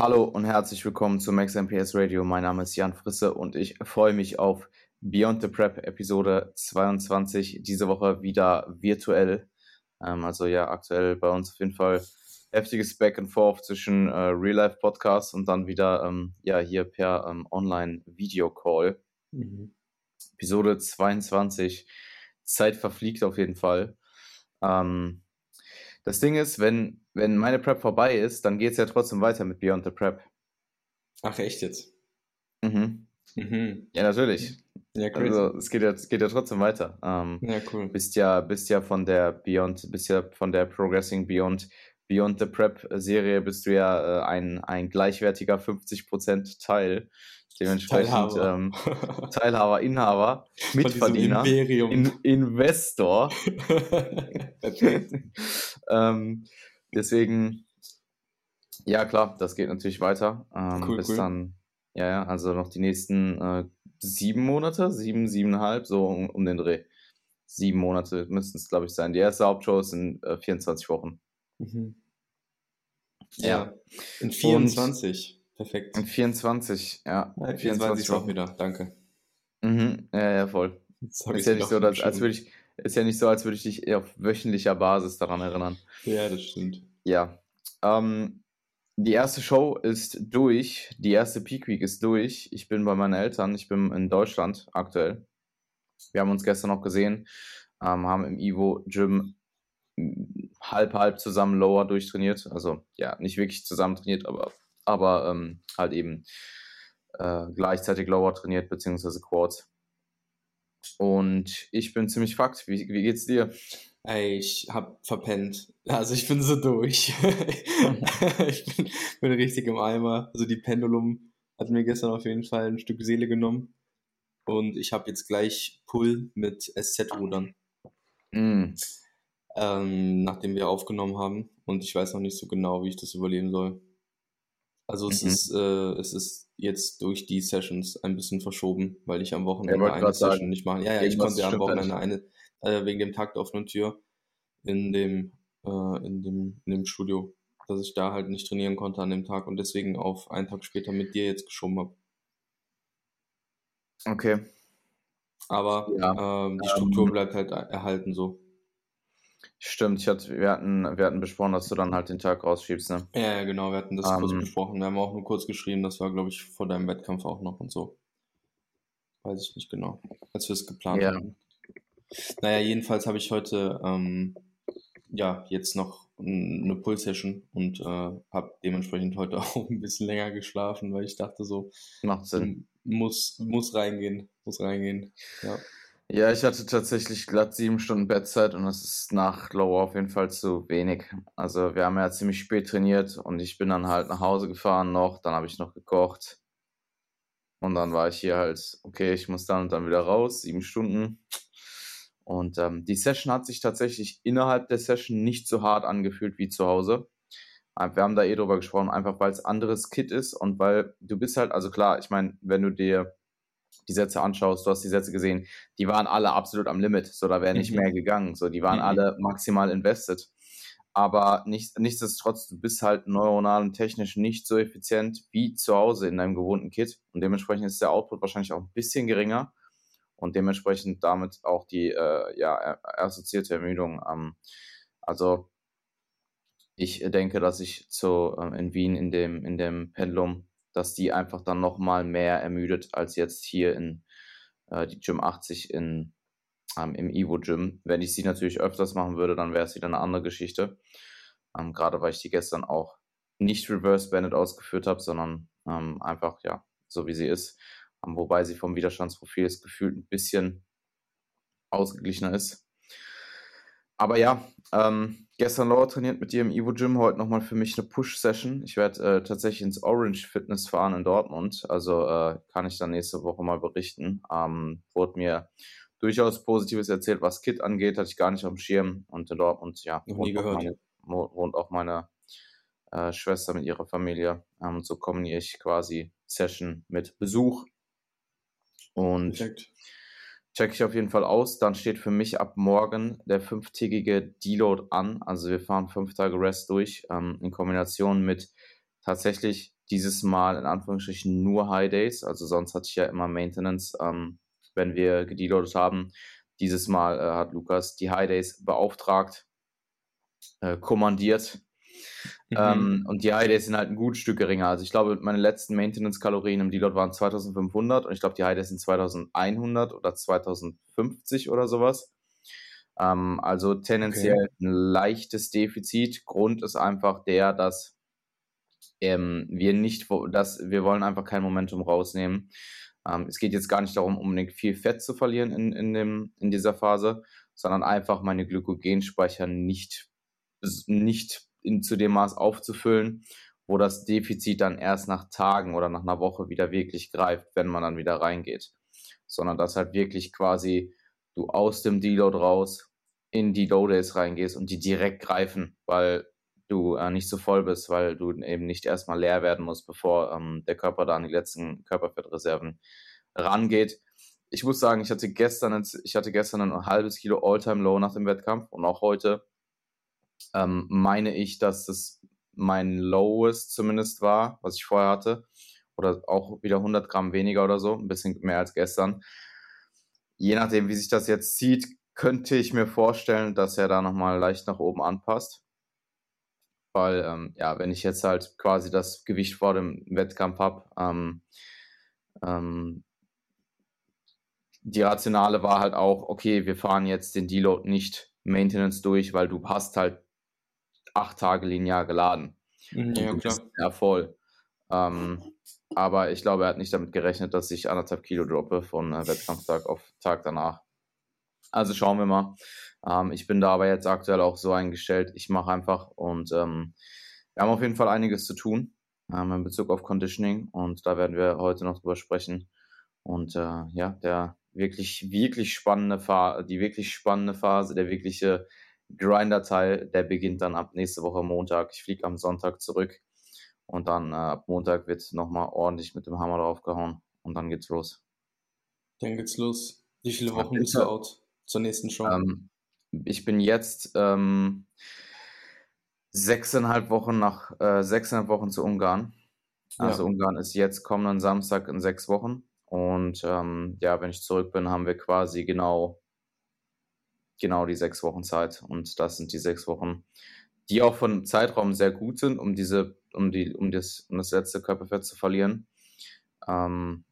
Hallo und herzlich willkommen zu Max MPS Radio. Mein Name ist Jan Frisse und ich freue mich auf Beyond the Prep Episode 22. Diese Woche wieder virtuell. Ähm, also ja, aktuell bei uns auf jeden Fall heftiges Back and Forth zwischen äh, Real Life Podcast und dann wieder ähm, ja hier per ähm, Online Video Call. Mhm. Episode 22. Zeit verfliegt auf jeden Fall. Ähm, das Ding ist, wenn, wenn meine Prep vorbei ist, dann geht es ja trotzdem weiter mit Beyond the Prep. Ach, echt jetzt? Mhm. Mhm. Ja, natürlich. Ja, crazy. Also es geht ja, es geht ja trotzdem weiter. Ähm, ja, cool. Bist ja, bist ja von der Beyond, bist ja von der Progressing Beyond Beyond the Prep Serie bist du ja äh, ein, ein gleichwertiger 50% Teil. Dementsprechend Teilhaber, ähm, Teilhaber Inhaber, Mitverdiener, in, Investor. ähm, deswegen, ja klar, das geht natürlich weiter. Ähm, cool, bis cool. dann, ja, ja, also noch die nächsten äh, sieben Monate, sieben, siebeneinhalb, so um, um den Dreh. Sieben Monate müssten es, glaube ich, sein. Die erste Hauptshow ist in äh, 24 Wochen. Mhm. Ja. ja. In 24. Und Perfekt. In 24, ja. ja 24, 24 auch wieder, danke. Mhm. Ja, ja, voll. Ist ja nicht so, als, als würde ich, ist ja nicht so, als würde ich dich auf wöchentlicher Basis daran erinnern. Ja, das stimmt. Ja. Ähm, die erste Show ist durch. Die erste Peak Week ist durch. Ich bin bei meinen Eltern. Ich bin in Deutschland aktuell. Wir haben uns gestern noch gesehen, ähm, haben im Ivo Gym halb halb zusammen Lower durchtrainiert. Also ja, nicht wirklich zusammen trainiert, aber, aber ähm, halt eben äh, gleichzeitig Lower trainiert, beziehungsweise Quads. Und ich bin ziemlich fucked. Wie, wie geht's dir? Ey, ich hab verpennt. Also ich bin so durch. ich bin, bin richtig im Eimer. Also die Pendulum hat mir gestern auf jeden Fall ein Stück Seele genommen. Und ich habe jetzt gleich Pull mit SZ-Rudern. Mm ähm, nachdem wir aufgenommen haben. Und ich weiß noch nicht so genau, wie ich das überleben soll. Also es, mhm. ist, äh, es ist jetzt durch die Sessions ein bisschen verschoben, weil ich am Wochenende ja, eine Session sagen, nicht machen. Ja, ja, ich konnte ja am Wochenende eine, äh, wegen dem Takt offenen Tür in dem, äh, in dem, in dem Studio, dass ich da halt nicht trainieren konnte an dem Tag und deswegen auf einen Tag später mit dir jetzt geschoben habe. Okay. Aber ja, ähm, die Struktur ähm, bleibt halt erhalten so. Stimmt, ich hatte, wir, hatten, wir hatten besprochen, dass du dann halt den Tag rausschiebst, ne? Ja, genau, wir hatten das um, kurz ähm. besprochen. Wir haben auch nur kurz geschrieben, das war, glaube ich, vor deinem Wettkampf auch noch und so. Weiß ich nicht genau, als wir es geplant ja. haben. Naja, jedenfalls habe ich heute, ähm, ja, jetzt noch eine Pull-Session und äh, habe dementsprechend heute auch ein bisschen länger geschlafen, weil ich dachte so, macht Sinn. Muss, muss reingehen, muss reingehen, ja. Ja, ich hatte tatsächlich glatt sieben Stunden Bettzeit und das ist nach Lower auf jeden Fall zu wenig. Also wir haben ja ziemlich spät trainiert und ich bin dann halt nach Hause gefahren noch, dann habe ich noch gekocht und dann war ich hier halt, okay, ich muss dann und dann wieder raus, sieben Stunden. Und ähm, die Session hat sich tatsächlich innerhalb der Session nicht so hart angefühlt wie zu Hause. Wir haben da eh drüber gesprochen, einfach weil es anderes Kit ist und weil du bist halt, also klar, ich meine, wenn du dir die Sätze anschaust, du hast die Sätze gesehen, die waren alle absolut am Limit, so da wäre nicht mhm. mehr gegangen, so die waren mhm. alle maximal invested. Aber nicht, nichtsdestotrotz, du bist halt neuronal und technisch nicht so effizient wie zu Hause in deinem gewohnten Kit und dementsprechend ist der Output wahrscheinlich auch ein bisschen geringer und dementsprechend damit auch die äh, ja, assoziierte Ermüdung. Ähm, also ich denke, dass ich zu, äh, in Wien in dem, in dem Pendulum dass die einfach dann nochmal mehr ermüdet als jetzt hier in äh, die Gym 80 in, ähm, im Evo Gym. Wenn ich sie natürlich öfters machen würde, dann wäre es wieder eine andere Geschichte. Ähm, Gerade weil ich die gestern auch nicht Reverse Banded ausgeführt habe, sondern ähm, einfach ja so wie sie ist. Ähm, wobei sie vom Widerstandsprofil ist gefühlt ein bisschen ausgeglichener ist. Aber ja, ähm, gestern Laura trainiert mit dir im Evo Gym, heute nochmal für mich eine Push-Session. Ich werde äh, tatsächlich ins Orange Fitness fahren in Dortmund, also äh, kann ich dann nächste Woche mal berichten. Ähm, wurde mir durchaus Positives erzählt, was Kit angeht, hatte ich gar nicht auf dem Schirm. Und in Dortmund, ja, wohnt auch, meine, wohnt auch meine äh, Schwester mit ihrer Familie. Ähm, und so kombiniere ich quasi Session mit Besuch. Und Perfekt check ich auf jeden Fall aus. Dann steht für mich ab morgen der fünftägige Deload an. Also wir fahren fünf Tage Rest durch ähm, in Kombination mit tatsächlich dieses Mal in Anführungsstrichen nur High Days. Also sonst hatte ich ja immer Maintenance, ähm, wenn wir gedeloadet haben. Dieses Mal äh, hat Lukas die High Days beauftragt, äh, kommandiert. Mhm. Ähm, und die High Days sind halt ein gutes Stück geringer. Also ich glaube, meine letzten Maintenance-Kalorien im Deload waren 2500 und ich glaube, die High Days sind 2100 oder 2050 oder sowas. Ähm, also tendenziell okay. ein leichtes Defizit. Grund ist einfach der, dass ähm, wir nicht, dass wir wollen einfach kein Momentum rausnehmen. Ähm, es geht jetzt gar nicht darum, unbedingt viel Fett zu verlieren in, in, dem, in dieser Phase, sondern einfach meine Glykogenspeicher nicht, nicht in, zu dem Maß aufzufüllen, wo das Defizit dann erst nach Tagen oder nach einer Woche wieder wirklich greift, wenn man dann wieder reingeht. Sondern dass halt wirklich quasi du aus dem Deload raus in die Low Days reingehst und die direkt greifen, weil du äh, nicht so voll bist, weil du eben nicht erstmal leer werden musst, bevor ähm, der Körper da an die letzten Körperfettreserven rangeht. Ich muss sagen, ich hatte gestern, ich hatte gestern ein halbes Kilo All-Time Low nach dem Wettkampf und auch heute ähm, meine ich, dass das mein Lowest zumindest war, was ich vorher hatte. Oder auch wieder 100 Gramm weniger oder so, ein bisschen mehr als gestern. Je nachdem, wie sich das jetzt zieht, könnte ich mir vorstellen, dass er da nochmal leicht nach oben anpasst. Weil, ähm, ja, wenn ich jetzt halt quasi das Gewicht vor dem Wettkampf habe, ähm, ähm, die Rationale war halt auch, okay, wir fahren jetzt den Deload nicht Maintenance durch, weil du hast halt acht Tage linear geladen. Mhm, ja, klar. Ja, voll. Ähm, aber ich glaube, er hat nicht damit gerechnet, dass ich anderthalb Kilo droppe von äh, Wettkampftag auf Tag danach. Also schauen wir mal. Ähm, ich bin da aber jetzt aktuell auch so eingestellt. Ich mache einfach und ähm, wir haben auf jeden Fall einiges zu tun ähm, in Bezug auf Conditioning und da werden wir heute noch drüber sprechen. Und äh, ja, der wirklich, wirklich spannende Phase, die wirklich spannende Phase, der wirkliche Grinder-Teil, der beginnt dann ab nächste Woche Montag. Ich fliege am Sonntag zurück und dann äh, ab Montag wird nochmal ordentlich mit dem Hammer draufgehauen und dann geht's los. Dann geht's los. Wie viele Wochen bist du out? zur nächsten Show? Ähm, ich bin jetzt ähm, sechseinhalb Wochen nach äh, sechseinhalb Wochen zu Ungarn. Also ja. Ungarn ist jetzt kommenden Samstag in sechs Wochen. Und ähm, ja, wenn ich zurück bin, haben wir quasi genau, genau die sechs Wochen Zeit. Und das sind die sechs Wochen, die auch von Zeitraum sehr gut sind, um diese, um die, um das, um das letzte Körperfett zu verlieren. Ähm,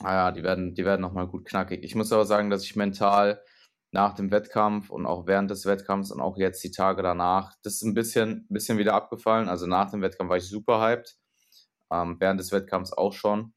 naja, die werden, die werden nochmal gut knackig. Ich muss aber sagen, dass ich mental nach dem Wettkampf und auch während des Wettkampfs und auch jetzt die Tage danach, das ist ein bisschen, bisschen wieder abgefallen. Also nach dem Wettkampf war ich super hyped. Ähm, während des Wettkampfs auch schon.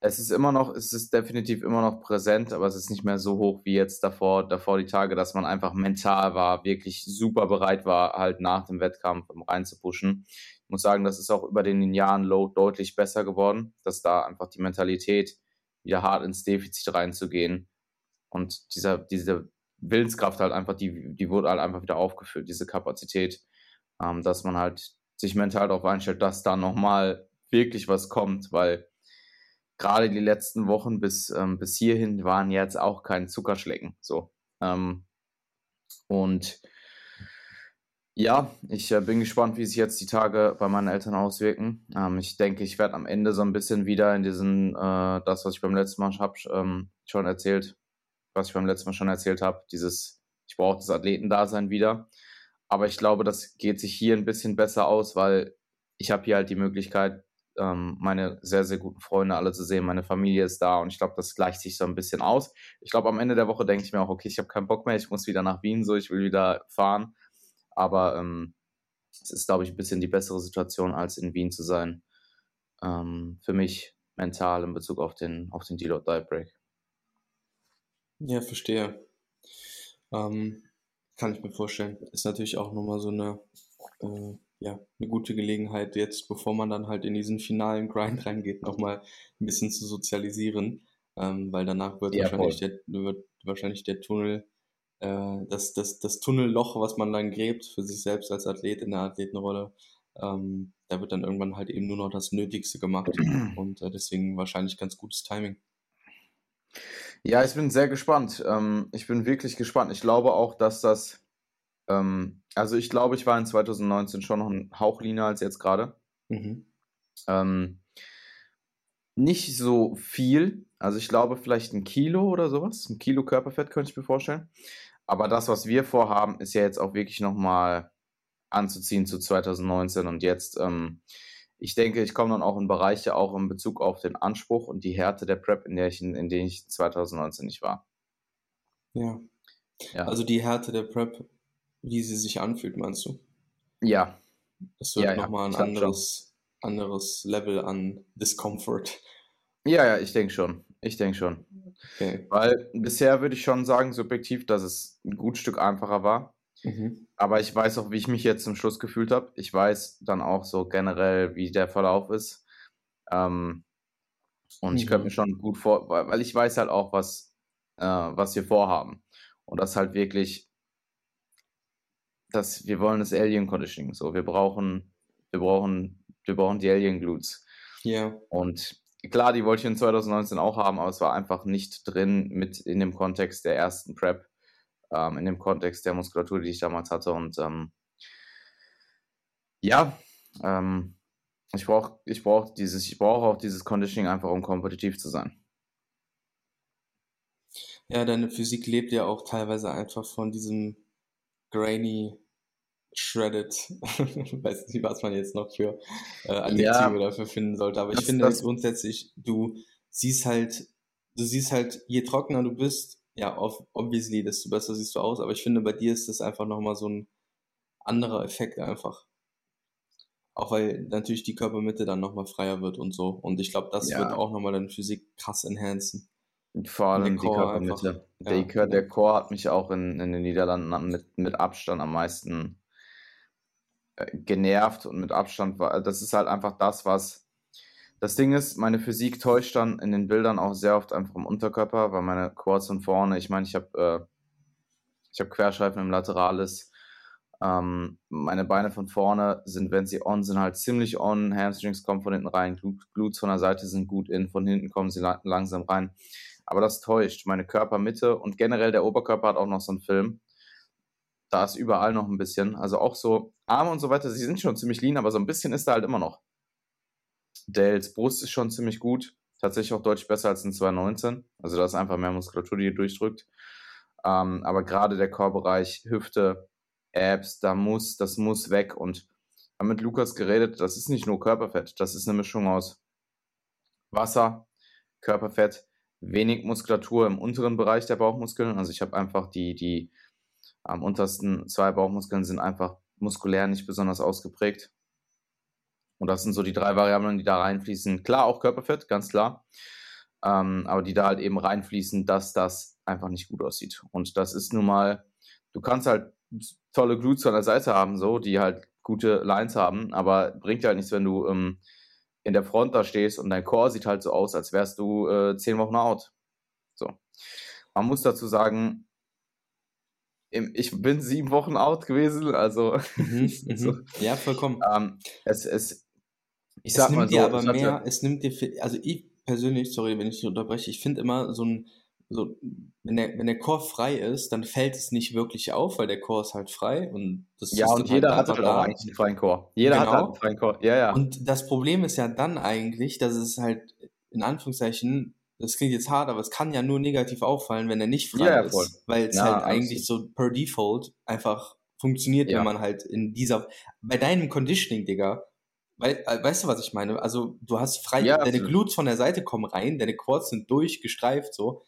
Es ist immer noch, es ist definitiv immer noch präsent, aber es ist nicht mehr so hoch wie jetzt davor, davor die Tage, dass man einfach mental war, wirklich super bereit war, halt nach dem Wettkampf reinzupuschen. Ich muss sagen, das ist auch über den Jahren Low deutlich besser geworden, dass da einfach die Mentalität wieder hart ins Defizit reinzugehen und dieser, diese Willenskraft halt einfach, die, die wurde halt einfach wieder aufgefüllt, diese Kapazität, ähm, dass man halt sich mental darauf einstellt, dass da nochmal wirklich was kommt, weil gerade die letzten Wochen bis, ähm, bis hierhin waren jetzt auch kein Zuckerschlecken. So. Ähm, und ja, ich äh, bin gespannt, wie sich jetzt die Tage bei meinen Eltern auswirken. Ähm, ich denke, ich werde am Ende so ein bisschen wieder in diesen, äh, das, was ich beim letzten Mal hab, ähm, schon erzählt, was ich beim letzten Mal schon erzählt habe, dieses, ich brauche das Athletendasein wieder. Aber ich glaube, das geht sich hier ein bisschen besser aus, weil ich habe hier halt die Möglichkeit, ähm, meine sehr, sehr guten Freunde alle zu sehen. Meine Familie ist da und ich glaube, das gleicht sich so ein bisschen aus. Ich glaube, am Ende der Woche denke ich mir auch, okay, ich habe keinen Bock mehr, ich muss wieder nach Wien, so, ich will wieder fahren. Aber ähm, es ist, glaube ich, ein bisschen die bessere Situation, als in Wien zu sein. Ähm, für mich mental in Bezug auf den, auf den Deload Die Break. Ja, verstehe. Ähm, kann ich mir vorstellen. Ist natürlich auch nochmal so eine, äh, ja, eine gute Gelegenheit, jetzt, bevor man dann halt in diesen finalen Grind reingeht, nochmal ein bisschen zu sozialisieren. Ähm, weil danach wird, ja, wahrscheinlich der, wird wahrscheinlich der Tunnel äh, das, das, das Tunnelloch, was man dann gräbt für sich selbst als Athlet in der Athletenrolle, ähm, da wird dann irgendwann halt eben nur noch das Nötigste gemacht und äh, deswegen wahrscheinlich ganz gutes Timing. Ja, ich bin sehr gespannt. Ähm, ich bin wirklich gespannt. Ich glaube auch, dass das, ähm, also ich glaube, ich war in 2019 schon noch ein Hauch leaner als jetzt gerade. Mhm. Ähm, nicht so viel, also ich glaube vielleicht ein Kilo oder sowas, ein Kilo Körperfett könnte ich mir vorstellen. Aber das, was wir vorhaben, ist ja jetzt auch wirklich nochmal anzuziehen zu 2019 und jetzt. Ähm, ich denke, ich komme dann auch in Bereiche, auch in Bezug auf den Anspruch und die Härte der Prep, in, der ich, in denen ich 2019 nicht war. Ja. ja. Also die Härte der Prep, wie sie sich anfühlt, meinst du? Ja. Das wird ja, nochmal ja, ein anderes, anderes Level an Discomfort. Ja, ja, ich denke schon. Ich denke schon. Okay. Weil bisher würde ich schon sagen, subjektiv, dass es ein gut Stück einfacher war. Mhm. Aber ich weiß auch, wie ich mich jetzt zum Schluss gefühlt habe. Ich weiß dann auch so generell, wie der Verlauf ist. Ähm, und mhm. ich könnte mir schon gut vor, weil ich weiß halt auch, was, äh, was wir vorhaben. Und das halt wirklich, dass wir wollen das Alien Conditioning. So, wir brauchen, wir brauchen, wir brauchen die Alien Glutes. Ja. Und klar, die wollte ich in 2019 auch haben, aber es war einfach nicht drin mit in dem Kontext der ersten Prep ähm, in dem Kontext der Muskulatur, die ich damals hatte. Und ähm, ja, ähm, ich brauche ich brauch dieses, ich brauche auch dieses Conditioning einfach, um kompetitiv zu sein. Ja, deine Physik lebt ja auch teilweise einfach von diesem grainy shredded, weiß nicht, was man jetzt noch für äh, Adjektive ja, dafür finden sollte, aber das, ich finde das, grundsätzlich, du siehst halt, du siehst halt, je trockener du bist, ja, obviously, desto besser siehst du aus, aber ich finde, bei dir ist das einfach nochmal so ein anderer Effekt einfach. Auch weil natürlich die Körpermitte dann nochmal freier wird und so. Und ich glaube, das ja. wird auch nochmal deine Physik krass enhancen. Vor allem die Körpermitte. Der, ja, der Core hat mich auch in, in den Niederlanden mit, mit Abstand am meisten äh, genervt und mit Abstand war. Das ist halt einfach das, was das Ding ist, meine Physik täuscht dann in den Bildern auch sehr oft einfach im Unterkörper, weil meine Quads von vorne, ich meine, ich habe äh, ich habe Querscheiben im Lateralis. Ähm, meine Beine von vorne sind, wenn sie on sind, halt ziemlich on. Hamstrings kommen von hinten rein, Glutes von der Seite sind gut in, von hinten kommen sie la langsam rein. Aber das täuscht. Meine Körpermitte und generell der Oberkörper hat auch noch so einen Film. Da ist überall noch ein bisschen. Also auch so Arme und so weiter, sie sind schon ziemlich lean, aber so ein bisschen ist da halt immer noch. Dales Brust ist schon ziemlich gut. Tatsächlich auch deutlich besser als in 2019. Also da ist einfach mehr Muskulatur, die durchdrückt. Ähm, aber gerade der Chorbereich, Hüfte, Abs, da muss, das muss weg. Und haben mit Lukas geredet, das ist nicht nur Körperfett, das ist eine Mischung aus Wasser, Körperfett, wenig Muskulatur im unteren Bereich der Bauchmuskeln. Also ich habe einfach die, die am untersten zwei Bauchmuskeln sind einfach muskulär nicht besonders ausgeprägt. Und das sind so die drei Variablen, die da reinfließen. Klar, auch Körperfett, ganz klar. Ähm, aber die da halt eben reinfließen, dass das einfach nicht gut aussieht. Und das ist nun mal, du kannst halt tolle Glutes an der Seite haben, so, die halt gute Lines haben, aber bringt halt nichts, wenn du ähm, in der Front da stehst und dein Core sieht halt so aus, als wärst du äh, zehn Wochen out. So. Man muss dazu sagen, ich bin sieben Wochen out gewesen, also. Mhm, so. Mhm. Ja, vollkommen. Ähm, es, es, ich sag es nimmt mal so, dir aber mehr, es nimmt dir, also ich persönlich, sorry, wenn ich dich unterbreche, ich finde immer so ein, so, wenn der, wenn der Chor frei ist, dann fällt es nicht wirklich auf, weil der Chor ist halt frei und das Ja, und jeder halt hat halt auch eigentlich einen freien Chor. Jeder genau. hat einen freien Chor. Ja, ja. Und das Problem ist ja dann eigentlich, dass es halt in Anführungszeichen, das klingt jetzt hart, aber es kann ja nur negativ auffallen, wenn er nicht frei ja, ist, weil es ja, halt eigentlich so per Default einfach funktioniert, ja. wenn man halt in dieser, bei deinem Conditioning, Digga, weil, äh, weißt du, was ich meine? Also, du hast frei, ja, deine Glutes von der Seite kommen rein, deine Quads sind durchgestreift, so.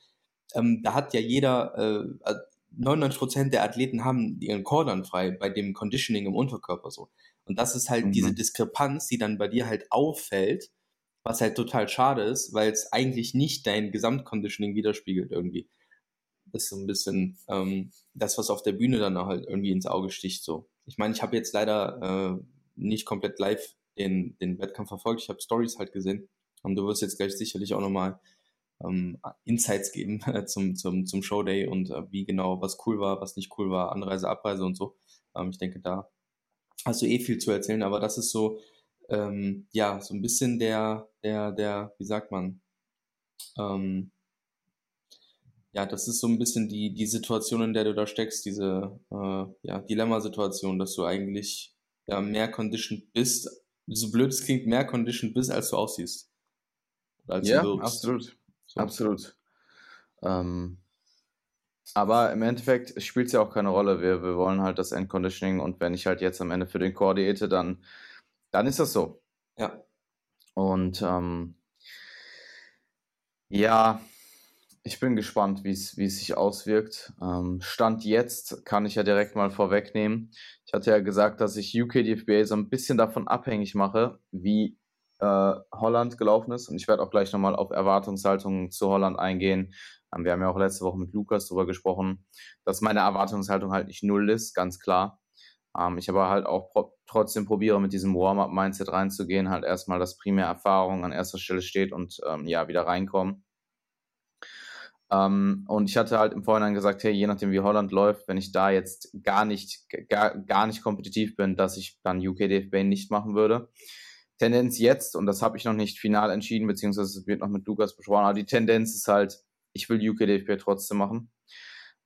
Ähm, da hat ja jeder, äh, 99% äh, der Athleten haben ihren Core dann frei bei dem Conditioning im Unterkörper, so. Und das ist halt mhm. diese Diskrepanz, die dann bei dir halt auffällt, was halt total schade ist, weil es eigentlich nicht dein Gesamtconditioning widerspiegelt irgendwie. Das ist so ein bisschen ähm, das, was auf der Bühne dann halt irgendwie ins Auge sticht, so. Ich meine, ich habe jetzt leider äh, nicht komplett live den, den Wettkampf verfolgt. Ich habe Stories halt gesehen. Und du wirst jetzt gleich sicherlich auch nochmal ähm, Insights geben äh, zum, zum, zum Showday und äh, wie genau, was cool war, was nicht cool war, Anreise, Abreise und so. Ähm, ich denke, da hast du eh viel zu erzählen, aber das ist so, ähm, ja, so ein bisschen der, der, der, wie sagt man, ähm, ja, das ist so ein bisschen die, die Situation, in der du da steckst, diese äh, ja, Dilemma-Situation, dass du eigentlich ja, mehr conditioned bist, so blöd es klingt, mehr conditioned bist, als du aussiehst. Als ja, absolut. So. Absolut. Ähm, aber im Endeffekt spielt es ja auch keine Rolle. Wir, wir wollen halt das Endconditioning und wenn ich halt jetzt am Ende für den Core diete, dann, dann ist das so. Ja. Und ähm, ja, ich bin gespannt, wie es sich auswirkt. Ähm, Stand jetzt kann ich ja direkt mal vorwegnehmen. Ich hatte ja gesagt, dass ich UKDFBA so ein bisschen davon abhängig mache, wie äh, Holland gelaufen ist. Und ich werde auch gleich nochmal auf Erwartungshaltungen zu Holland eingehen. Ähm, wir haben ja auch letzte Woche mit Lukas darüber gesprochen, dass meine Erwartungshaltung halt nicht null ist, ganz klar. Ähm, ich aber halt auch trotzdem probiere, mit diesem Warm-up-Mindset reinzugehen, halt erstmal, dass primär Erfahrung an erster Stelle steht und ähm, ja, wieder reinkommen. Um, und ich hatte halt im Vorhinein gesagt, hey, je nachdem wie Holland läuft, wenn ich da jetzt gar nicht, gar, gar nicht kompetitiv bin, dass ich dann UK DFB nicht machen würde. Tendenz jetzt, und das habe ich noch nicht final entschieden, beziehungsweise es wird noch mit Lukas besprochen, aber die Tendenz ist halt, ich will UK DFB trotzdem machen,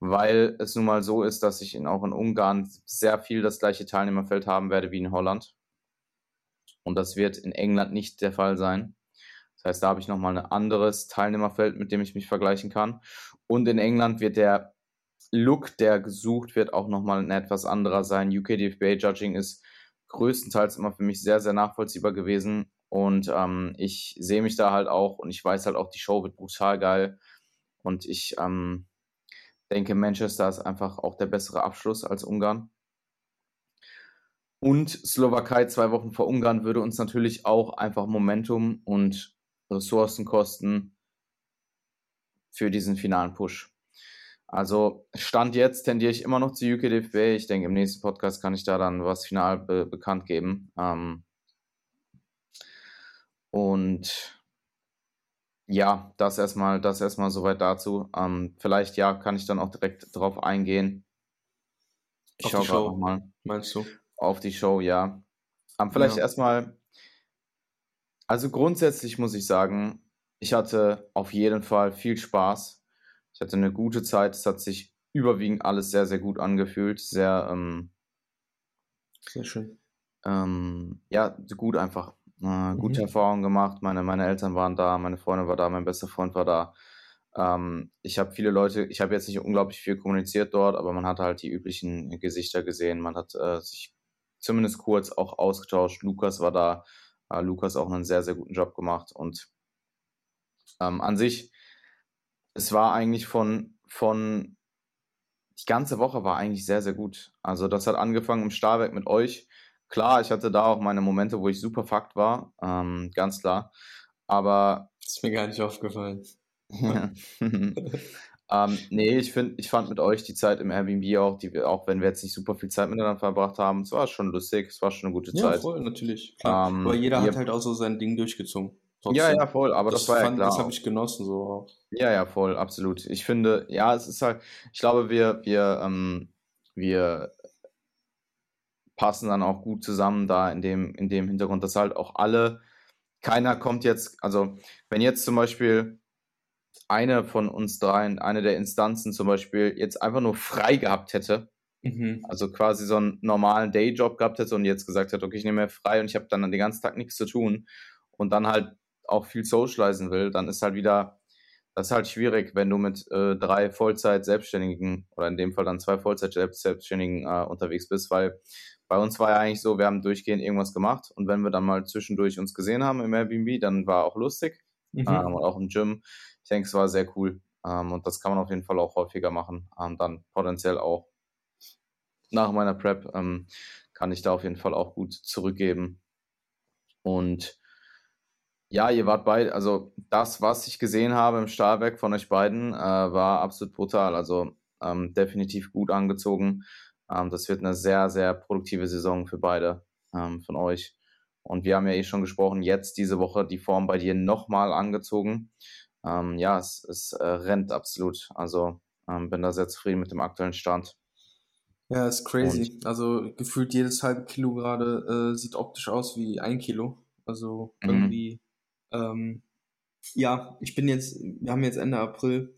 weil es nun mal so ist, dass ich in, auch in Ungarn sehr viel das gleiche Teilnehmerfeld haben werde wie in Holland. Und das wird in England nicht der Fall sein. Das heißt, da habe ich nochmal ein anderes Teilnehmerfeld, mit dem ich mich vergleichen kann. Und in England wird der Look, der gesucht wird, auch nochmal ein etwas anderer sein. UK DFBA Judging ist größtenteils immer für mich sehr, sehr nachvollziehbar gewesen. Und ähm, ich sehe mich da halt auch und ich weiß halt auch, die Show wird brutal geil. Und ich ähm, denke, Manchester ist einfach auch der bessere Abschluss als Ungarn. Und Slowakei zwei Wochen vor Ungarn würde uns natürlich auch einfach Momentum und Ressourcenkosten für diesen finalen Push. Also Stand jetzt tendiere ich immer noch zu UKDFB. Ich denke, im nächsten Podcast kann ich da dann was final be bekannt geben. Ähm und ja, das erstmal, das erstmal soweit dazu. Ähm, vielleicht ja, kann ich dann auch direkt drauf eingehen. Ich schaue gerade nochmal. Meinst du? Auf die Show, ja. Ähm, vielleicht ja. erstmal also grundsätzlich muss ich sagen, ich hatte auf jeden Fall viel Spaß. Ich hatte eine gute Zeit. Es hat sich überwiegend alles sehr, sehr gut angefühlt. Sehr, ähm, sehr schön. Ähm, ja, gut einfach. Äh, gute mhm. Erfahrungen gemacht. Meine, meine Eltern waren da, meine Freundin war da, mein bester Freund war da. Ähm, ich habe viele Leute, ich habe jetzt nicht unglaublich viel kommuniziert dort, aber man hat halt die üblichen Gesichter gesehen. Man hat äh, sich zumindest kurz auch ausgetauscht. Lukas war da, äh, Lukas auch einen sehr, sehr guten Job gemacht. Und ähm, an sich, es war eigentlich von, von, die ganze Woche war eigentlich sehr, sehr gut. Also das hat angefangen im Stahlwerk mit euch. Klar, ich hatte da auch meine Momente, wo ich super fakt war, ähm, ganz klar. Aber. Das ist mir gar nicht aufgefallen. Ähm, nee, ich finde, ich fand mit euch die Zeit im Airbnb auch, die auch wenn wir jetzt nicht super viel Zeit miteinander verbracht haben, es war schon lustig, es war schon eine gute ja, Zeit. Ja, voll, natürlich. Klar. Ähm, aber jeder hat halt auch so sein Ding durchgezogen. Trotzdem. Ja, ja, voll, aber das, das war fand, ja klar. Das habe ich genossen, so auch. Ja, ja, voll, absolut. Ich finde, ja, es ist halt, ich glaube, wir, wir, ähm, wir passen dann auch gut zusammen da in dem, in dem Hintergrund, dass halt auch alle, keiner kommt jetzt, also wenn jetzt zum Beispiel eine von uns dreien, eine der Instanzen zum Beispiel, jetzt einfach nur frei gehabt hätte, mhm. also quasi so einen normalen Dayjob gehabt hätte und jetzt gesagt hätte, okay, ich nehme mir frei und ich habe dann den ganzen Tag nichts zu tun und dann halt auch viel socialisen will, dann ist halt wieder, das ist halt schwierig, wenn du mit äh, drei Vollzeit-Selbstständigen oder in dem Fall dann zwei Vollzeit-Selbstständigen äh, unterwegs bist, weil bei uns war ja eigentlich so, wir haben durchgehend irgendwas gemacht und wenn wir dann mal zwischendurch uns gesehen haben im Airbnb, dann war auch lustig mhm. ähm, und auch im Gym ich denke, es war sehr cool. Ähm, und das kann man auf jeden Fall auch häufiger machen. Ähm, dann potenziell auch nach meiner Prep ähm, kann ich da auf jeden Fall auch gut zurückgeben. Und ja, ihr wart beide, also das, was ich gesehen habe im Stahlwerk von euch beiden, äh, war absolut brutal. Also ähm, definitiv gut angezogen. Ähm, das wird eine sehr, sehr produktive Saison für beide ähm, von euch. Und wir haben ja eh schon gesprochen, jetzt diese Woche die Form bei dir nochmal angezogen ähm, ja, es, es äh, rennt absolut. Also ähm, bin da sehr zufrieden mit dem aktuellen Stand. Ja, ist crazy. Und, also gefühlt jedes halbe Kilo gerade äh, sieht optisch aus wie ein Kilo. Also mhm. irgendwie, ähm, ja, ich bin jetzt, wir haben jetzt Ende April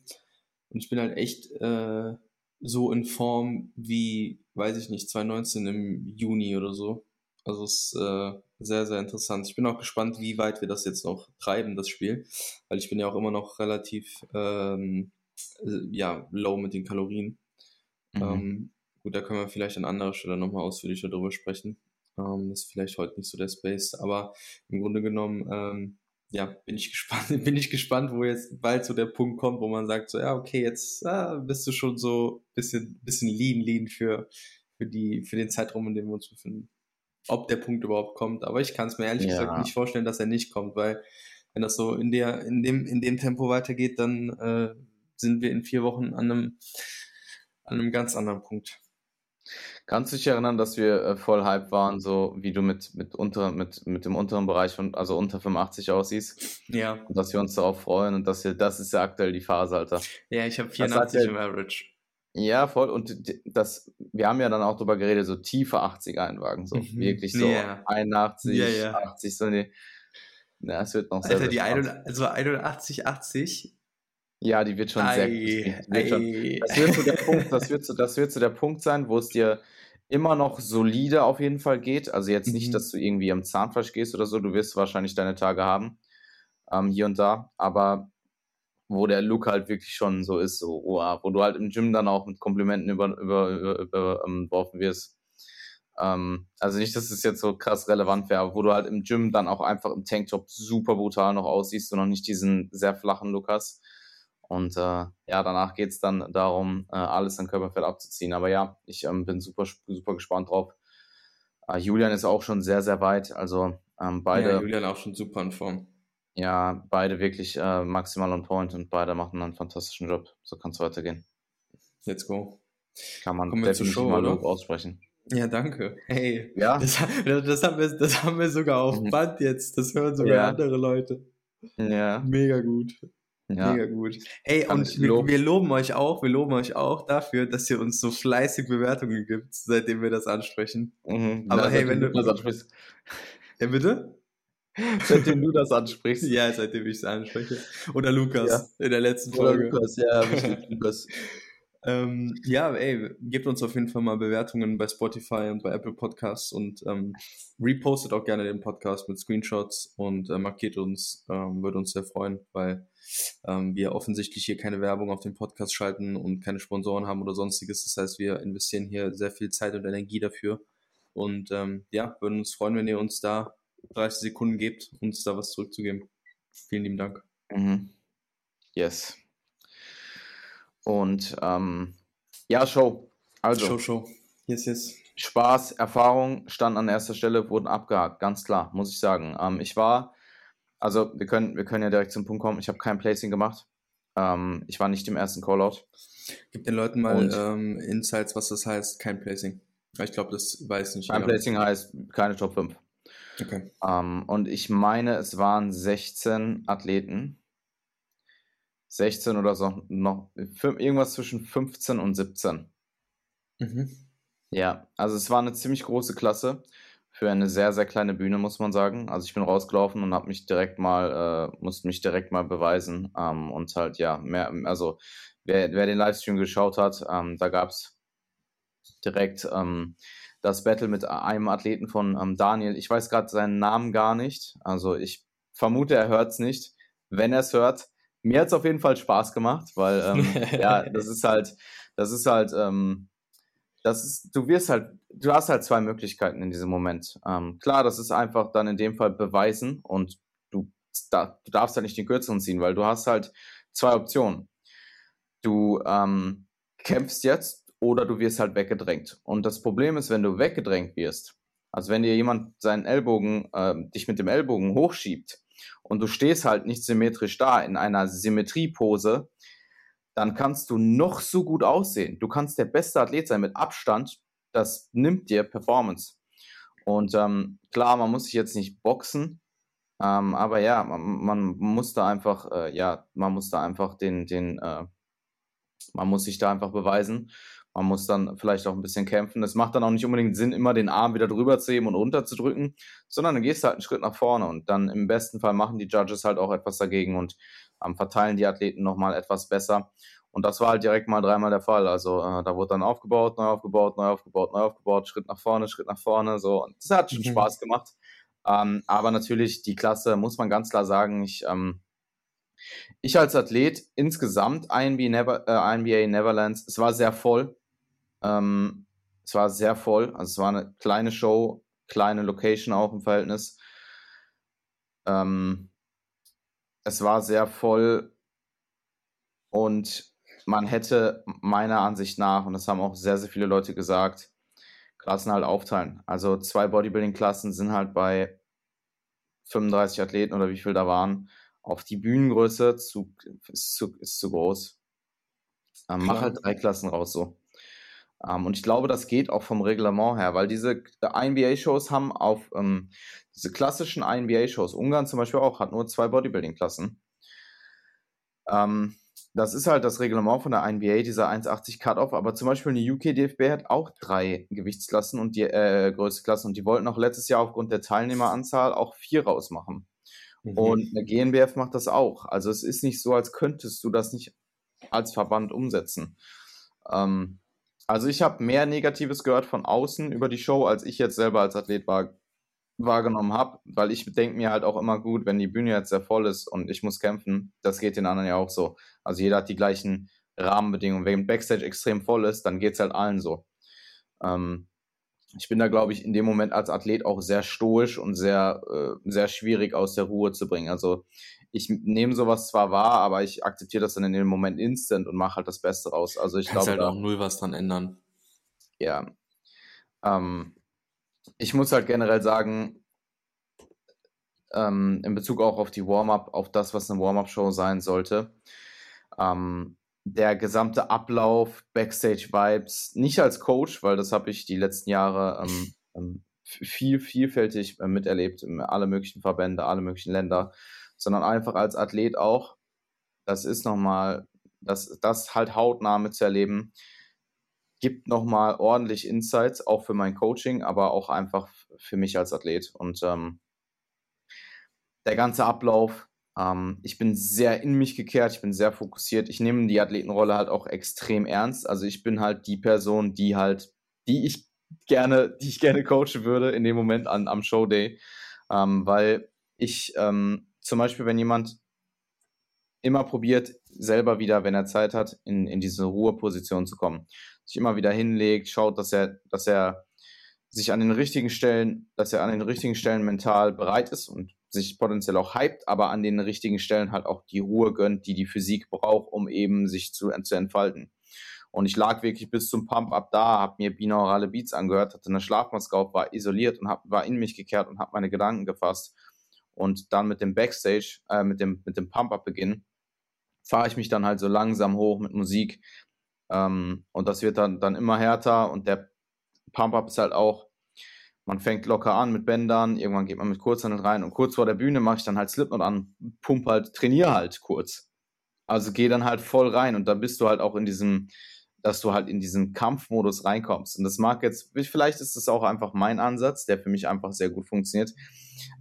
und ich bin halt echt äh, so in Form wie, weiß ich nicht, 2019 im Juni oder so. Also es ist äh, sehr, sehr interessant. Ich bin auch gespannt, wie weit wir das jetzt noch treiben, das Spiel. Weil ich bin ja auch immer noch relativ ähm, äh, ja, low mit den Kalorien. Mhm. Ähm, gut, da können wir vielleicht an anderer Stelle nochmal ausführlicher drüber sprechen. Ähm, das ist vielleicht heute nicht so der Space, aber im Grunde genommen, ähm, ja, bin ich gespannt, bin ich gespannt, wo jetzt bald so der Punkt kommt, wo man sagt, so, ja, okay, jetzt ah, bist du schon so bisschen, bisschen lean, lean für, für die, für den Zeitraum, in dem wir uns befinden ob der Punkt überhaupt kommt. Aber ich kann es mir ehrlich ja. gesagt nicht vorstellen, dass er nicht kommt, weil wenn das so in der, in dem, in dem Tempo weitergeht, dann äh, sind wir in vier Wochen an einem, an einem ganz anderen Punkt. Kannst du dich erinnern, dass wir äh, voll Hype waren, so wie du mit, mit, unter, mit, mit dem unteren Bereich von, also unter 85 aussiehst? Ja. Und dass wir uns darauf freuen und dass wir, das ist ja aktuell die Phase, Alter. Ja, ich habe 84 im Average. Ja, voll. Und das, wir haben ja dann auch drüber geredet, so tiefe 80er-Einwagen, so mhm. wirklich so yeah. 81, yeah, yeah. 80, so eine. Na, es wird noch sehr. Alter, die 81, also 81, 80. Ja, die wird schon ei, sehr gut. Wird schon, das, wird so der Punkt, das, wird so, das wird so der Punkt sein, wo es dir immer noch solide auf jeden Fall geht. Also jetzt nicht, mhm. dass du irgendwie am Zahnfleisch gehst oder so, du wirst wahrscheinlich deine Tage haben, ähm, hier und da. Aber wo der Look halt wirklich schon so ist, so, oh, wo du halt im Gym dann auch mit Komplimenten über, über, über, über ähm, wirst. Ähm, also nicht, dass es jetzt so krass relevant wäre, aber wo du halt im Gym dann auch einfach im Tanktop super brutal noch aussiehst und noch nicht diesen sehr flachen Look hast. Und äh, ja, danach geht's dann darum, äh, alles an Körperfett abzuziehen. Aber ja, ich ähm, bin super, super gespannt drauf. Äh, Julian ist auch schon sehr, sehr weit. Also ähm, beide. Ja, Julian auch schon super in Form. Ja, beide wirklich äh, maximal on point und beide machen einen fantastischen Job. So kann es weitergehen. Let's go. Kann man Kommen definitiv Show, mal Lob aussprechen. Ja, danke. Hey, ja. Das, das, haben wir, das haben wir sogar auf mhm. Band jetzt. Das hören sogar ja. andere Leute. Ja. Mega gut. Ja. Mega gut. Hey, und wir, wir, loben euch auch, wir loben euch auch dafür, dass ihr uns so fleißig Bewertungen gibt, seitdem wir das ansprechen. Mhm. Aber ja, hey, wenn du. Das ansprichst. Ja, bitte? Seitdem du das ansprichst. Ja, seitdem ich es anspreche. Oder Lukas ja. in der letzten Folge. Oder Lukas, ja, Lukas. ähm, ja, ey, gebt uns auf jeden Fall mal Bewertungen bei Spotify und bei Apple Podcasts und ähm, repostet auch gerne den Podcast mit Screenshots und äh, markiert uns, ähm, würde uns sehr freuen, weil ähm, wir offensichtlich hier keine Werbung auf den Podcast schalten und keine Sponsoren haben oder sonstiges. Das heißt, wir investieren hier sehr viel Zeit und Energie dafür. Und ähm, ja, würden uns freuen, wenn ihr uns da 30 Sekunden gebt, uns da was zurückzugeben. Vielen lieben Dank. Mhm. Yes. Und ähm, ja, Show. Also. Show, Show. Yes, yes. Spaß, Erfahrung stand an erster Stelle, wurden abgehakt, ganz klar, muss ich sagen. Ähm, ich war, also wir können, wir können ja direkt zum Punkt kommen, ich habe kein Placing gemacht. Ähm, ich war nicht im ersten Callout. Gib den Leuten mal ähm, Insights, was das heißt, kein Placing. Ich glaube, das weiß nicht. Kein Placing heißt keine Top 5. Okay. Ähm, und ich meine, es waren 16 Athleten. 16 oder so, noch irgendwas zwischen 15 und 17. Mhm. Ja, also es war eine ziemlich große Klasse für eine sehr, sehr kleine Bühne, muss man sagen. Also ich bin rausgelaufen und habe mich direkt mal, äh, musste mich direkt mal beweisen. Ähm, und halt, ja, mehr, also wer, wer den Livestream geschaut hat, ähm, da gab es direkt ähm, das Battle mit einem Athleten von ähm, Daniel. Ich weiß gerade seinen Namen gar nicht. Also ich vermute, er hört es nicht. Wenn er es hört, mir hat es auf jeden Fall Spaß gemacht, weil ähm, ja, das ist halt, das ist halt, ähm, das ist, du wirst halt, du hast halt zwei Möglichkeiten in diesem Moment. Ähm, klar, das ist einfach dann in dem Fall beweisen und du, da, du darfst halt nicht den Kürzeren ziehen, weil du hast halt zwei Optionen. Du ähm, kämpfst jetzt oder du wirst halt weggedrängt. Und das Problem ist, wenn du weggedrängt wirst, also wenn dir jemand seinen Ellbogen, äh, dich mit dem Ellbogen hochschiebt und du stehst halt nicht symmetrisch da in einer Symmetriepose, dann kannst du noch so gut aussehen. Du kannst der beste Athlet sein mit Abstand. Das nimmt dir Performance. Und ähm, klar, man muss sich jetzt nicht boxen, ähm, aber ja, man, man, muss da einfach, äh, ja, man muss da einfach den, den, äh, man muss sich da einfach beweisen. Man muss dann vielleicht auch ein bisschen kämpfen. Es macht dann auch nicht unbedingt Sinn, immer den Arm wieder drüber zu heben und runterzudrücken, sondern dann gehst du halt einen Schritt nach vorne und dann im besten Fall machen die Judges halt auch etwas dagegen und ähm, verteilen die Athleten nochmal etwas besser. Und das war halt direkt mal dreimal der Fall. Also äh, da wurde dann aufgebaut, neu aufgebaut, neu aufgebaut, neu aufgebaut, Schritt nach vorne, Schritt nach vorne. So. Und das hat schon mhm. Spaß gemacht. Ähm, aber natürlich, die Klasse, muss man ganz klar sagen, ich, ähm, ich als Athlet insgesamt, INBA, Never, äh, Neverlands, es war sehr voll. Ähm, es war sehr voll. Also es war eine kleine Show, kleine Location auch im Verhältnis. Ähm, es war sehr voll und man hätte meiner Ansicht nach, und das haben auch sehr, sehr viele Leute gesagt, Klassen halt aufteilen. Also zwei Bodybuilding-Klassen sind halt bei 35 Athleten oder wie viel da waren, auf die Bühnengröße zu, ist, zu, ist zu groß. Ähm, mach halt drei Klassen raus so. Ähm, und ich glaube, das geht auch vom Reglement her, weil diese INBA-Shows haben auf ähm, diese klassischen INBA-Shows, Ungarn zum Beispiel auch, hat nur zwei Bodybuilding-Klassen. Ähm, das ist halt das Reglement von der NBA, dieser 1,80 Cut-Off, aber zum Beispiel eine UK-DFB hat auch drei Gewichtsklassen und die äh, größte Klasse und die wollten auch letztes Jahr aufgrund der Teilnehmeranzahl auch vier rausmachen. Mhm. Und eine GNBF macht das auch. Also es ist nicht so, als könntest du das nicht als Verband umsetzen. Ähm, also ich habe mehr Negatives gehört von außen über die Show, als ich jetzt selber als Athlet war, wahrgenommen habe, weil ich denke mir halt auch immer gut, wenn die Bühne jetzt sehr voll ist und ich muss kämpfen, das geht den anderen ja auch so. Also jeder hat die gleichen Rahmenbedingungen. Wenn Backstage extrem voll ist, dann geht es halt allen so. Ähm, ich bin da, glaube ich, in dem Moment als Athlet auch sehr stoisch und sehr, äh, sehr schwierig aus der Ruhe zu bringen. Also ich nehme sowas zwar wahr, aber ich akzeptiere das dann in dem Moment instant und mache halt das Beste raus. Also ich glaube. halt auch null was dran ändern. Ja. Ähm, ich muss halt generell sagen, ähm, in Bezug auch auf die Warm-up, auf das, was eine Warm-up-Show sein sollte, ähm, der gesamte Ablauf, Backstage-Vibes, nicht als Coach, weil das habe ich die letzten Jahre ähm, ähm viel, vielfältig äh, miterlebt, alle möglichen Verbände, alle möglichen Länder, sondern einfach als Athlet auch. Das ist nochmal, das, das halt hautnah mitzuerleben, gibt nochmal ordentlich Insights, auch für mein Coaching, aber auch einfach für mich als Athlet. Und ähm, der ganze Ablauf, ähm, ich bin sehr in mich gekehrt, ich bin sehr fokussiert. Ich nehme die Athletenrolle halt auch extrem ernst. Also ich bin halt die Person, die halt, die ich gerne, die ich gerne coachen würde in dem Moment an, am Showday. Ähm, weil ich ähm, zum Beispiel, wenn jemand immer probiert, selber wieder, wenn er Zeit hat, in, in diese Ruheposition zu kommen sich immer wieder hinlegt, schaut, dass er, dass er sich an den richtigen Stellen, dass er an den richtigen Stellen mental bereit ist und sich potenziell auch hypt, aber an den richtigen Stellen halt auch die Ruhe gönnt, die die Physik braucht, um eben sich zu, zu entfalten. Und ich lag wirklich bis zum Pump-Up da, habe mir binaurale Beats angehört, hatte eine Schlafmaske auf, war isoliert und hab, war in mich gekehrt und habe meine Gedanken gefasst. Und dann mit dem Backstage, äh, mit dem, mit dem Pump-Up-Beginn, fahre ich mich dann halt so langsam hoch mit Musik, ähm, und das wird dann, dann immer härter und der Pump-Up ist halt auch, man fängt locker an mit Bändern, irgendwann geht man mit Kurzhandel rein und kurz vor der Bühne mache ich dann halt Slipknot an, pump halt, trainiere halt kurz. Also geh dann halt voll rein und da bist du halt auch in diesem, dass du halt in diesen Kampfmodus reinkommst. Und das mag jetzt, vielleicht ist das auch einfach mein Ansatz, der für mich einfach sehr gut funktioniert.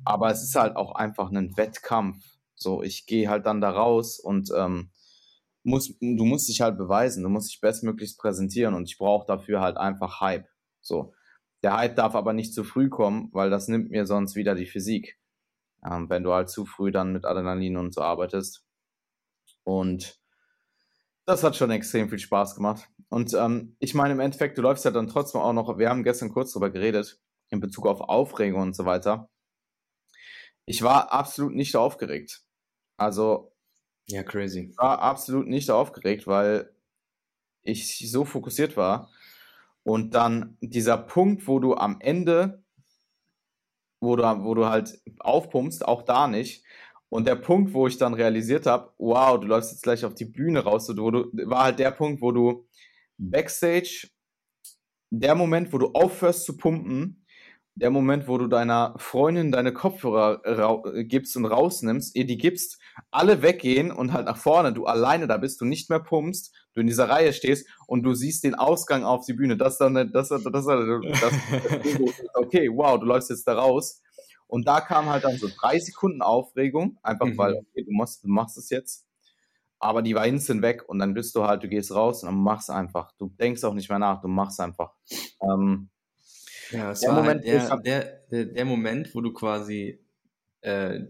Aber es ist halt auch einfach ein Wettkampf. So, ich gehe halt dann da raus und ähm, musst, du musst dich halt beweisen, du musst dich bestmöglichst präsentieren und ich brauche dafür halt einfach Hype. So. Der Hype darf aber nicht zu früh kommen, weil das nimmt mir sonst wieder die Physik. Ähm, wenn du halt zu früh dann mit Adrenalin und so arbeitest. Und das hat schon extrem viel Spaß gemacht. Und ähm, ich meine, im Endeffekt, du läufst ja dann trotzdem auch noch, wir haben gestern kurz drüber geredet, in Bezug auf Aufregung und so weiter. Ich war absolut nicht aufgeregt. Also ja, crazy. Ich war absolut nicht aufgeregt, weil ich so fokussiert war. Und dann dieser Punkt, wo du am Ende, wo du, wo du halt aufpumpst, auch da nicht. Und der Punkt, wo ich dann realisiert habe, wow, du läufst jetzt gleich auf die Bühne raus, wo du, war halt der Punkt, wo du Backstage, der Moment, wo du aufhörst zu pumpen, der Moment, wo du deiner Freundin deine Kopfhörer gibst und rausnimmst, ihr die gibst, alle weggehen und halt nach vorne, du alleine da bist, du nicht mehr pumpst, du in dieser Reihe stehst und du siehst den Ausgang auf die Bühne. Das dann, das, das, das, das, okay, wow, du läufst jetzt da raus. Und da kam halt dann so drei Sekunden Aufregung, einfach mhm. weil, okay, du machst, du machst es jetzt. aber die war instant weg und dann bist du halt, du gehst raus und dann machst einfach. Du denkst auch nicht mehr nach, du machst einfach. Ähm, ja, es der war Moment, halt der, der, der, der, Moment, wo du quasi äh,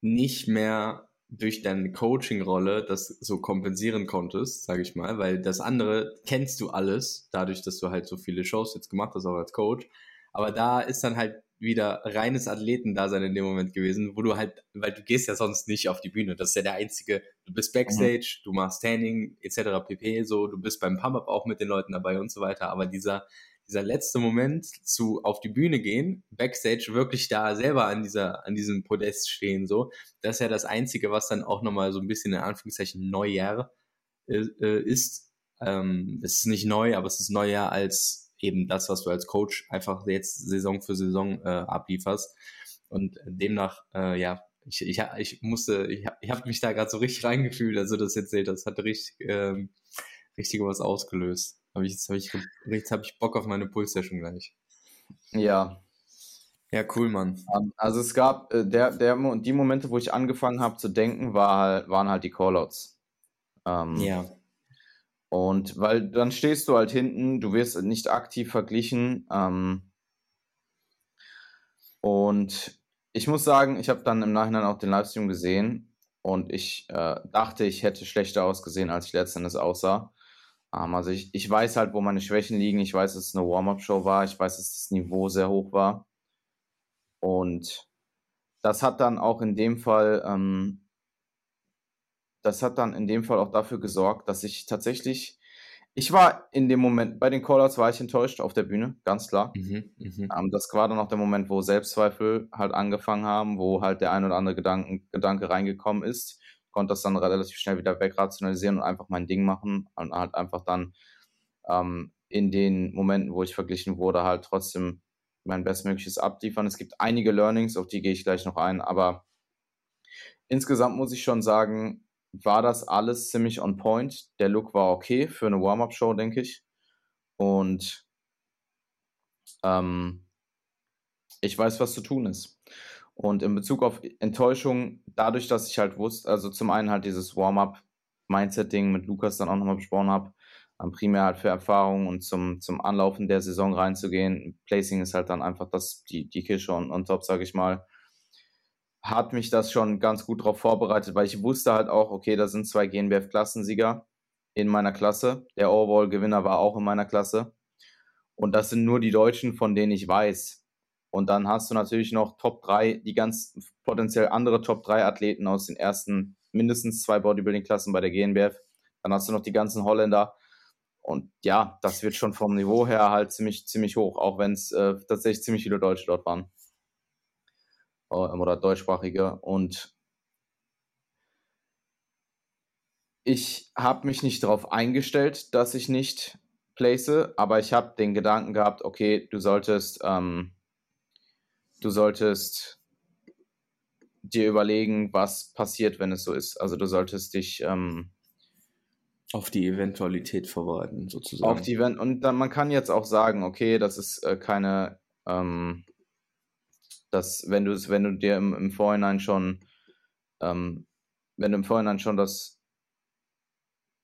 nicht mehr durch deine Coaching-Rolle das so kompensieren konntest, sage ich mal, weil das andere kennst du alles, dadurch, dass du halt so viele Shows jetzt gemacht hast, auch als Coach. Aber da ist dann halt wieder reines Athletendasein in dem Moment gewesen, wo du halt, weil du gehst ja sonst nicht auf die Bühne. Das ist ja der einzige, du bist Backstage, mhm. du machst Tanning etc. pp. So, du bist beim Pump-Up auch mit den Leuten dabei und so weiter. Aber dieser, dieser letzte Moment zu auf die Bühne gehen, Backstage wirklich da selber an dieser, an diesem Podest stehen, so, das ist ja das Einzige, was dann auch nochmal so ein bisschen in Anführungszeichen Neujahr äh, äh ist. Ähm, es ist nicht neu, aber es ist Neujahr als eben das, was du als Coach einfach jetzt Saison für Saison äh, ablieferst. Und demnach, äh, ja, ich, ich, ich musste, ich, ich habe mich da gerade so richtig reingefühlt, also das erzählt, das hat richtig, ähm, richtig was ausgelöst. Hab ich, jetzt habe ich, jetzt hab ich Bock auf meine Pulssession gleich. Ja. Ja, cool, Mann. Ähm, also es gab, äh, der, der, die Momente, wo ich angefangen habe zu denken, war, waren halt die Callouts. Ähm, ja. Und weil dann stehst du halt hinten, du wirst nicht aktiv verglichen. Ähm, und ich muss sagen, ich habe dann im Nachhinein auch den Livestream gesehen und ich äh, dachte, ich hätte schlechter ausgesehen, als ich letztendlich aussah. Ähm, also ich, ich weiß halt, wo meine Schwächen liegen. Ich weiß, dass es eine Warm-up-Show war. Ich weiß, dass das Niveau sehr hoch war. Und das hat dann auch in dem Fall ähm, das hat dann in dem Fall auch dafür gesorgt, dass ich tatsächlich, ich war in dem Moment, bei den Callouts war ich enttäuscht auf der Bühne, ganz klar. Mhm, mh. ähm, das war dann auch der Moment, wo Selbstzweifel halt angefangen haben, wo halt der ein oder andere Gedanken, Gedanke reingekommen ist, konnte das dann relativ schnell wieder wegrationalisieren und einfach mein Ding machen und halt einfach dann ähm, in den Momenten, wo ich verglichen wurde, halt trotzdem mein bestmögliches abliefern. Es gibt einige Learnings, auf die gehe ich gleich noch ein, aber insgesamt muss ich schon sagen, war das alles ziemlich on point. Der Look war okay für eine Warm-Up-Show, denke ich. Und ähm, ich weiß, was zu tun ist. Und in Bezug auf Enttäuschung, dadurch, dass ich halt wusste, also zum einen halt dieses Warm-Up-Mindset-Ding mit Lukas dann auch nochmal besprochen habe, primär halt für Erfahrung und zum, zum Anlaufen der Saison reinzugehen. Placing ist halt dann einfach das, die, die Kirsche und, und top, sage ich mal hat mich das schon ganz gut darauf vorbereitet, weil ich wusste halt auch, okay, da sind zwei GNBF-Klassensieger in meiner Klasse. Der Overall-Gewinner war auch in meiner Klasse. Und das sind nur die Deutschen, von denen ich weiß. Und dann hast du natürlich noch Top 3, die ganz potenziell andere Top 3 Athleten aus den ersten mindestens zwei Bodybuilding-Klassen bei der GNBF. Dann hast du noch die ganzen Holländer. Und ja, das wird schon vom Niveau her halt ziemlich, ziemlich hoch, auch wenn es äh, tatsächlich ziemlich viele Deutsche dort waren. Ähm, oder deutschsprachige. Und ich habe mich nicht darauf eingestellt, dass ich nicht place, aber ich habe den Gedanken gehabt, okay, du solltest, ähm, du solltest dir überlegen, was passiert, wenn es so ist. Also du solltest dich ähm, auf die Eventualität vorbereiten, sozusagen. Auf die und dann man kann jetzt auch sagen, okay, das ist äh, keine ähm, dass wenn du wenn du dir im, im Vorhinein schon, ähm, wenn du im Vorhinein schon das,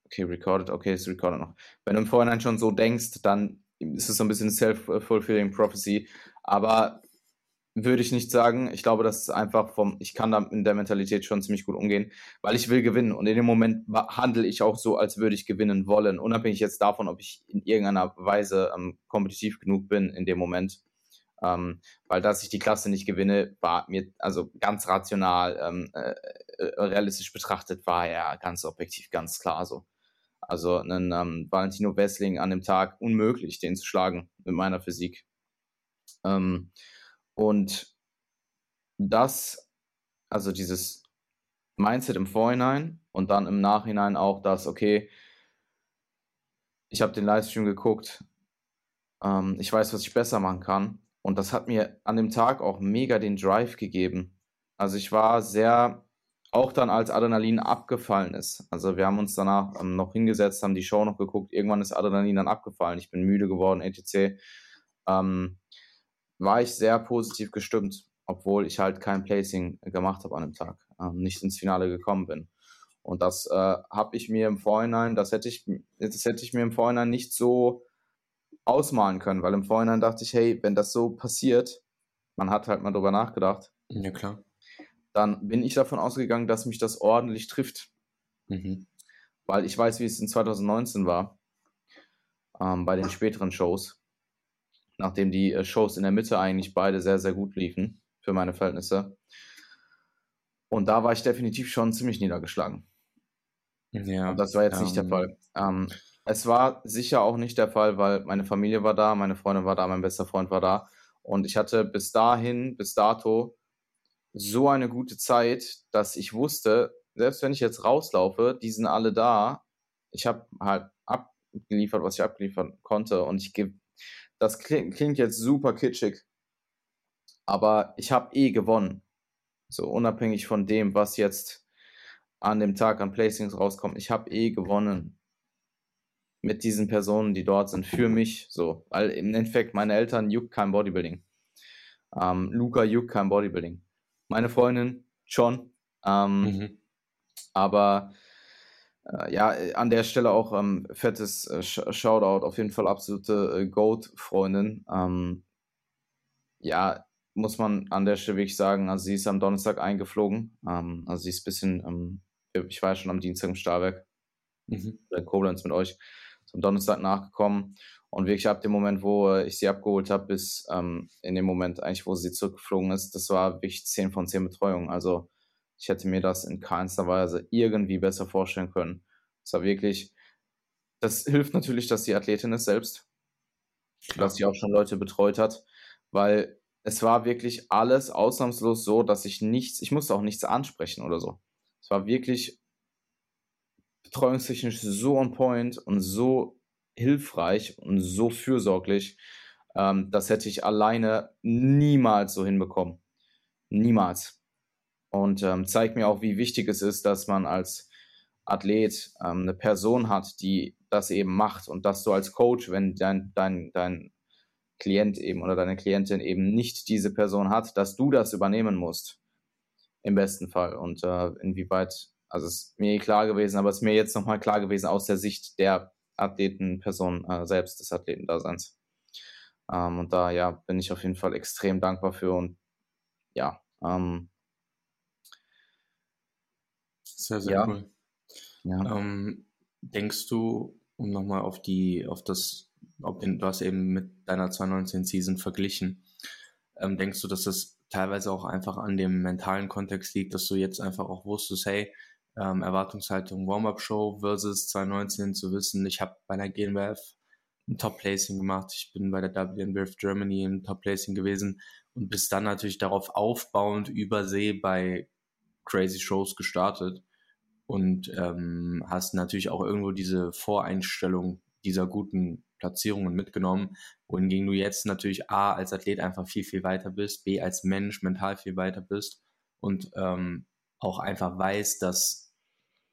okay, recorded, okay, es recorded noch. Wenn du im Vorhinein schon so denkst, dann ist es so ein bisschen self-fulfilling prophecy. Aber würde ich nicht sagen. Ich glaube, das ist einfach vom, ich kann da in der Mentalität schon ziemlich gut umgehen, weil ich will gewinnen. Und in dem Moment handle ich auch so, als würde ich gewinnen wollen, unabhängig jetzt davon, ob ich in irgendeiner Weise ähm, kompetitiv genug bin in dem Moment. Ähm, weil dass ich die Klasse nicht gewinne, war mir also ganz rational, ähm, äh, äh, realistisch betrachtet, war ja ganz objektiv ganz klar so. Also einen ähm, Valentino Wessling an dem Tag unmöglich, den zu schlagen mit meiner Physik. Ähm, und das, also dieses Mindset im Vorhinein und dann im Nachhinein auch das, okay, ich habe den Livestream geguckt, ähm, ich weiß, was ich besser machen kann und das hat mir an dem Tag auch mega den Drive gegeben. Also ich war sehr, auch dann als Adrenalin abgefallen ist. Also wir haben uns danach ähm, noch hingesetzt, haben die Show noch geguckt. Irgendwann ist Adrenalin dann abgefallen. Ich bin müde geworden, etc. Ähm, war ich sehr positiv gestimmt, obwohl ich halt kein Placing gemacht habe an dem Tag, ähm, nicht ins Finale gekommen bin. Und das äh, habe ich mir im Vorhinein, das hätte ich, das hätte ich mir im Vorhinein nicht so ausmalen können, weil im Vorhinein dachte ich, hey, wenn das so passiert, man hat halt mal drüber nachgedacht. Ja, klar. Dann bin ich davon ausgegangen, dass mich das ordentlich trifft. Mhm. Weil ich weiß, wie es in 2019 war, ähm, bei den späteren Shows. Nachdem die äh, Shows in der Mitte eigentlich beide sehr, sehr gut liefen, für meine Verhältnisse. Und da war ich definitiv schon ziemlich niedergeschlagen. Ja. Und das war jetzt nicht der ähm, Fall. Ähm, es war sicher auch nicht der Fall, weil meine Familie war da, meine Freundin war da, mein bester Freund war da. Und ich hatte bis dahin, bis dato, so eine gute Zeit, dass ich wusste, selbst wenn ich jetzt rauslaufe, die sind alle da. Ich habe halt abgeliefert, was ich abgeliefern konnte. Und ich gebe, das klingt, klingt jetzt super kitschig, aber ich habe eh gewonnen. So unabhängig von dem, was jetzt an dem Tag an Placings rauskommt. Ich habe eh gewonnen mit diesen Personen, die dort sind, für mich so. Weil im Endeffekt meine Eltern juckt kein Bodybuilding. Ähm, Luca juckt kein Bodybuilding. Meine Freundin schon. Ähm, Mhm. aber ja, an der Stelle auch ähm, fettes äh, Sh- Shoutout, auf jeden Fall absolute äh, Goat-Freundin. Ähm, ja, muss man an der Stelle wirklich sagen, also sie ist am Donnerstag eingeflogen. Ähm, also sie ist ein bisschen, ähm, ich war ja schon am Dienstag im Stahlwerk Mhm. in Koblenz mit euch zum Donnerstag nachgekommen. Und wirklich ab dem Moment, wo äh, ich sie abgeholt habe, bis ähm, in dem Moment eigentlich, wo sie zurückgeflogen ist, das war wirklich 10 von 10 Betreuung. Also ich hätte mir das in keinster Weise irgendwie besser vorstellen können. Es war wirklich, das hilft natürlich, dass die Athletin ist selbst, dass sie auch schon Leute betreut hat, weil es war wirklich alles ausnahmslos so, dass ich nichts, ich musste auch nichts ansprechen oder so. Es war wirklich betreuungstechnisch so on point und so hilfreich und so fürsorglich. Ähm, das hätte ich alleine niemals so hinbekommen. Niemals. Und ähm, zeigt mir auch, wie wichtig es ist, dass man als Athlet ähm, eine Person hat, die das eben macht und dass du als Coach, wenn dein, dein, dein Klient eben oder deine Klientin eben nicht diese Person hat, dass du das übernehmen musst. Im besten Fall. Und äh, inwieweit, also es ist mir klar gewesen, aber es ist mir jetzt nochmal klar gewesen aus der Sicht der Athletenperson äh, selbst, des Athletendaseins. Ähm, und da, ja, bin ich auf jeden Fall extrem dankbar für und ja, ähm, Sehr, sehr Ja. cool. ja. Ähm, denkst du, um nochmal auf die, auf das, ob den, du hast eben mit deiner 2019 Season verglichen, ähm, denkst du, dass das teilweise auch einfach an dem mentalen Kontext liegt, dass du jetzt einfach auch wusstest, hey, ähm, Erwartungshaltung Warm-Up-Show versus 2019 zu wissen, ich habe bei einer GNBF ein Top-Placing gemacht, ich bin bei der WNBF Germany im Top-Placing gewesen und bis dann natürlich darauf aufbauend übersee bei Crazy Shows gestartet und ähm, hast natürlich auch irgendwo diese Voreinstellung dieser guten Platzierungen mitgenommen, wohingegen du jetzt natürlich A als Athlet einfach viel, viel weiter bist, B als Mensch mental viel weiter bist und ähm, auch einfach weißt, dass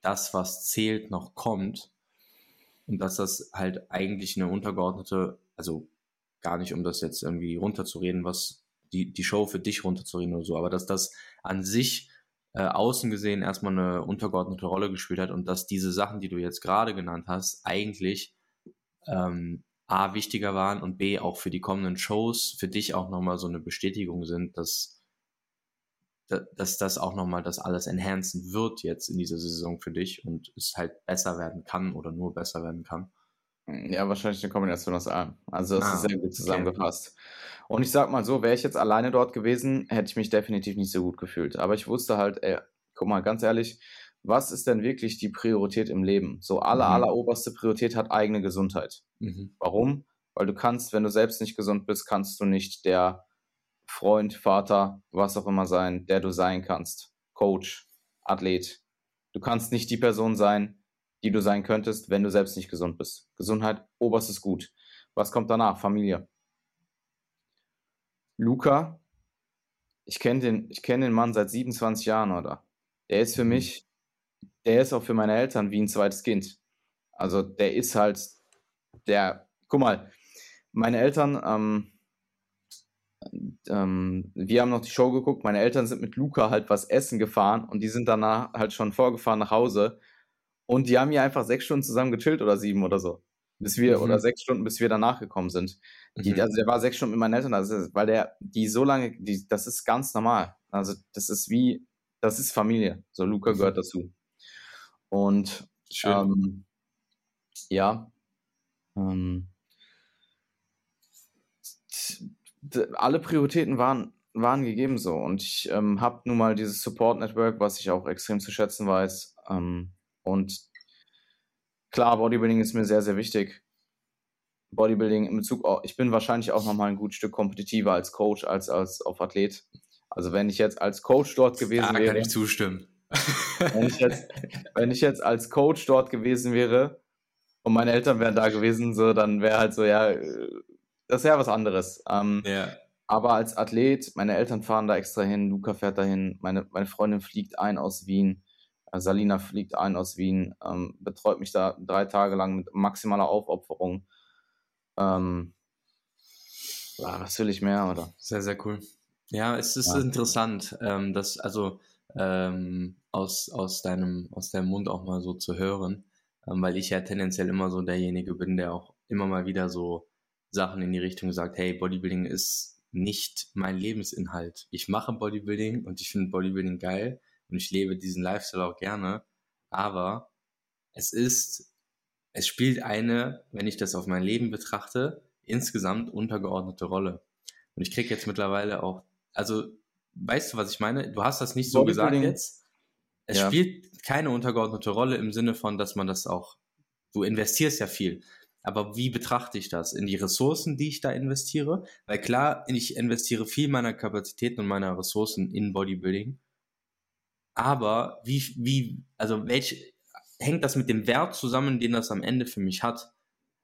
das, was zählt, noch kommt und dass das halt eigentlich eine untergeordnete, also gar nicht, um das jetzt irgendwie runterzureden, was die, die Show für dich runterzureden oder so, aber dass das an sich äh, außen gesehen erstmal eine untergeordnete Rolle gespielt hat und dass diese Sachen, die du jetzt gerade genannt hast, eigentlich ähm, A wichtiger waren und B auch für die kommenden Shows für dich auch nochmal so eine Bestätigung sind, dass, da- dass das auch nochmal das alles enhancen wird jetzt in dieser Saison für dich und es halt besser werden kann oder nur besser werden kann. Ja, wahrscheinlich eine Kombination aus allem. Also das Ah, ist sehr gut okay. zusammengefasst. Und ich sag mal so, wäre ich jetzt alleine dort gewesen, hätte ich mich definitiv nicht so gut gefühlt. Aber ich wusste halt, ey, guck mal, ganz ehrlich, was ist denn wirklich die Priorität im Leben? So aller, Mhm. aller oberste Priorität hat eigene Gesundheit. Mhm. Warum? Weil du kannst, wenn du selbst nicht gesund bist, kannst du nicht der Freund, Vater, was auch immer sein, der du sein kannst. Coach, Athlet. Du kannst nicht die Person sein, die du sein könntest, wenn du selbst nicht gesund bist. Gesundheit, oberstes Gut. Was kommt danach? Familie. Luca, ich kenne den, ich kenn den Mann seit 27 Jahren, oder? Der ist für Mhm. mich, der ist auch für meine Eltern wie ein zweites Kind. Also der ist halt der, guck mal, meine Eltern, ähm, ähm, wir haben noch die Show geguckt, meine Eltern sind mit Luca halt was essen gefahren und die sind danach halt schon vorgefahren nach Hause und die haben hier einfach sechs Stunden zusammen gechillt oder sieben oder so. Bis wir, mhm. oder sechs Stunden, bis wir danach gekommen sind. Die, mhm. Also der war sechs Stunden mit meinen Eltern, also, weil der, die so lange, die, das ist ganz normal. Also das ist wie, das ist Familie. So Luca mhm. gehört dazu. Und ähm, ja, ähm, alle Prioritäten waren, waren gegeben so. Und ich ähm, habe nun mal dieses Support Network, was ich auch extrem zu schätzen weiß. Ähm, und klar, Bodybuilding ist mir sehr, sehr wichtig. Bodybuilding in Bezug, auch, ich bin wahrscheinlich auch nochmal ein gutes Stück kompetitiver als Coach, als, als auf Athlet. Also wenn ich jetzt als Coach dort gewesen da wäre. kann ich zustimmen. Wenn ich, jetzt, wenn ich jetzt als Coach dort gewesen wäre und meine Eltern wären da gewesen, so, dann wäre halt so, ja, äh, das ist ja was anderes. Ähm, ja. Aber als Athlet, meine Eltern fahren da extra hin, Luca fährt dahin, meine, meine Freundin fliegt ein aus Wien, Salina fliegt ein aus Wien, ähm, betreut mich da drei Tage lang mit maximaler Aufopferung. Ähm, was will ich mehr, oder? Sehr, sehr cool. Ja, es ist ja. interessant, ähm, dass, also ähm, aus, aus, deinem, aus deinem Mund auch mal so zu hören, ähm, weil ich ja tendenziell immer so derjenige bin, der auch immer mal wieder so Sachen in die Richtung sagt, hey, Bodybuilding ist nicht mein Lebensinhalt. Ich mache Bodybuilding und ich finde Bodybuilding geil und ich lebe diesen Lifestyle auch gerne, aber es ist, es spielt eine, wenn ich das auf mein Leben betrachte, insgesamt untergeordnete Rolle. Und ich kriege jetzt mittlerweile auch, also weißt du, was ich meine? Du hast das nicht so gesagt jetzt. Es ja. spielt keine untergeordnete Rolle im Sinne von, dass man das auch, du investierst ja viel. Aber wie betrachte ich das? In die Ressourcen, die ich da investiere? Weil klar, ich investiere viel meiner Kapazitäten und meiner Ressourcen in Bodybuilding. Aber wie, wie, also welch, hängt das mit dem Wert zusammen, den das am Ende für mich hat?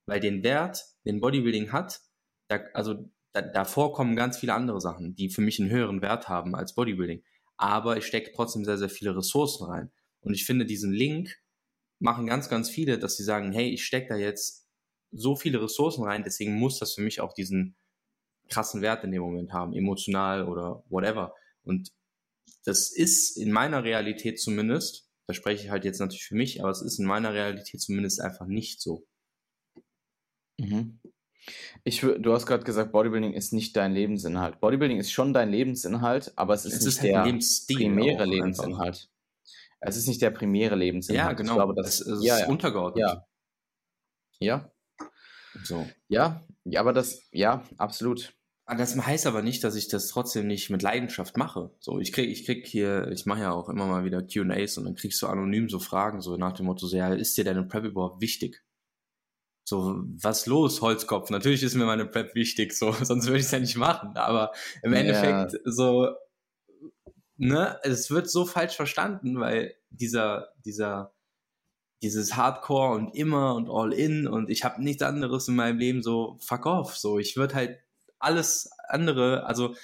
Weil den Wert, den Bodybuilding hat, da, also da, davor kommen ganz viele andere Sachen, die für mich einen höheren Wert haben als Bodybuilding. Aber ich stecke trotzdem sehr, sehr viele Ressourcen rein. Und ich finde, diesen Link machen ganz, ganz viele, dass sie sagen, hey, ich stecke da jetzt so viele Ressourcen rein, deswegen muss das für mich auch diesen krassen Wert in dem Moment haben, emotional oder whatever. Und das ist in meiner Realität zumindest, da spreche ich halt jetzt natürlich für mich, aber es ist in meiner Realität zumindest einfach nicht so. Mhm. Ich, du hast gerade gesagt, Bodybuilding ist nicht dein Lebensinhalt. Bodybuilding ist schon dein Lebensinhalt, aber es ist es nicht ist der Lebensstil primäre Lebensinhalt. Einfach. Es ist nicht der primäre Lebensinhalt. Ja, genau. Ich glaube, das, das ist ja, ja. untergeordnet. Ja. Ja. So. Ja, ja, aber das, ja, absolut. Ah, das heißt aber nicht, dass ich das trotzdem nicht mit Leidenschaft mache. So, ich krieg, ich krieg hier, ich mache ja auch immer mal wieder Q&As und dann kriegst du anonym so Fragen, so nach dem Motto, so, ja, ist dir deine Prep überhaupt wichtig? So, was los, Holzkopf? Natürlich ist mir meine Prep wichtig, so, sonst würde ich es ja nicht machen. Aber im Endeffekt, ja. so, ne, es wird so falsch verstanden, weil dieser, dieser, dieses Hardcore und immer und all in und ich habe nichts anderes in meinem Leben, so, fuck off. So, ich würde halt alles andere, also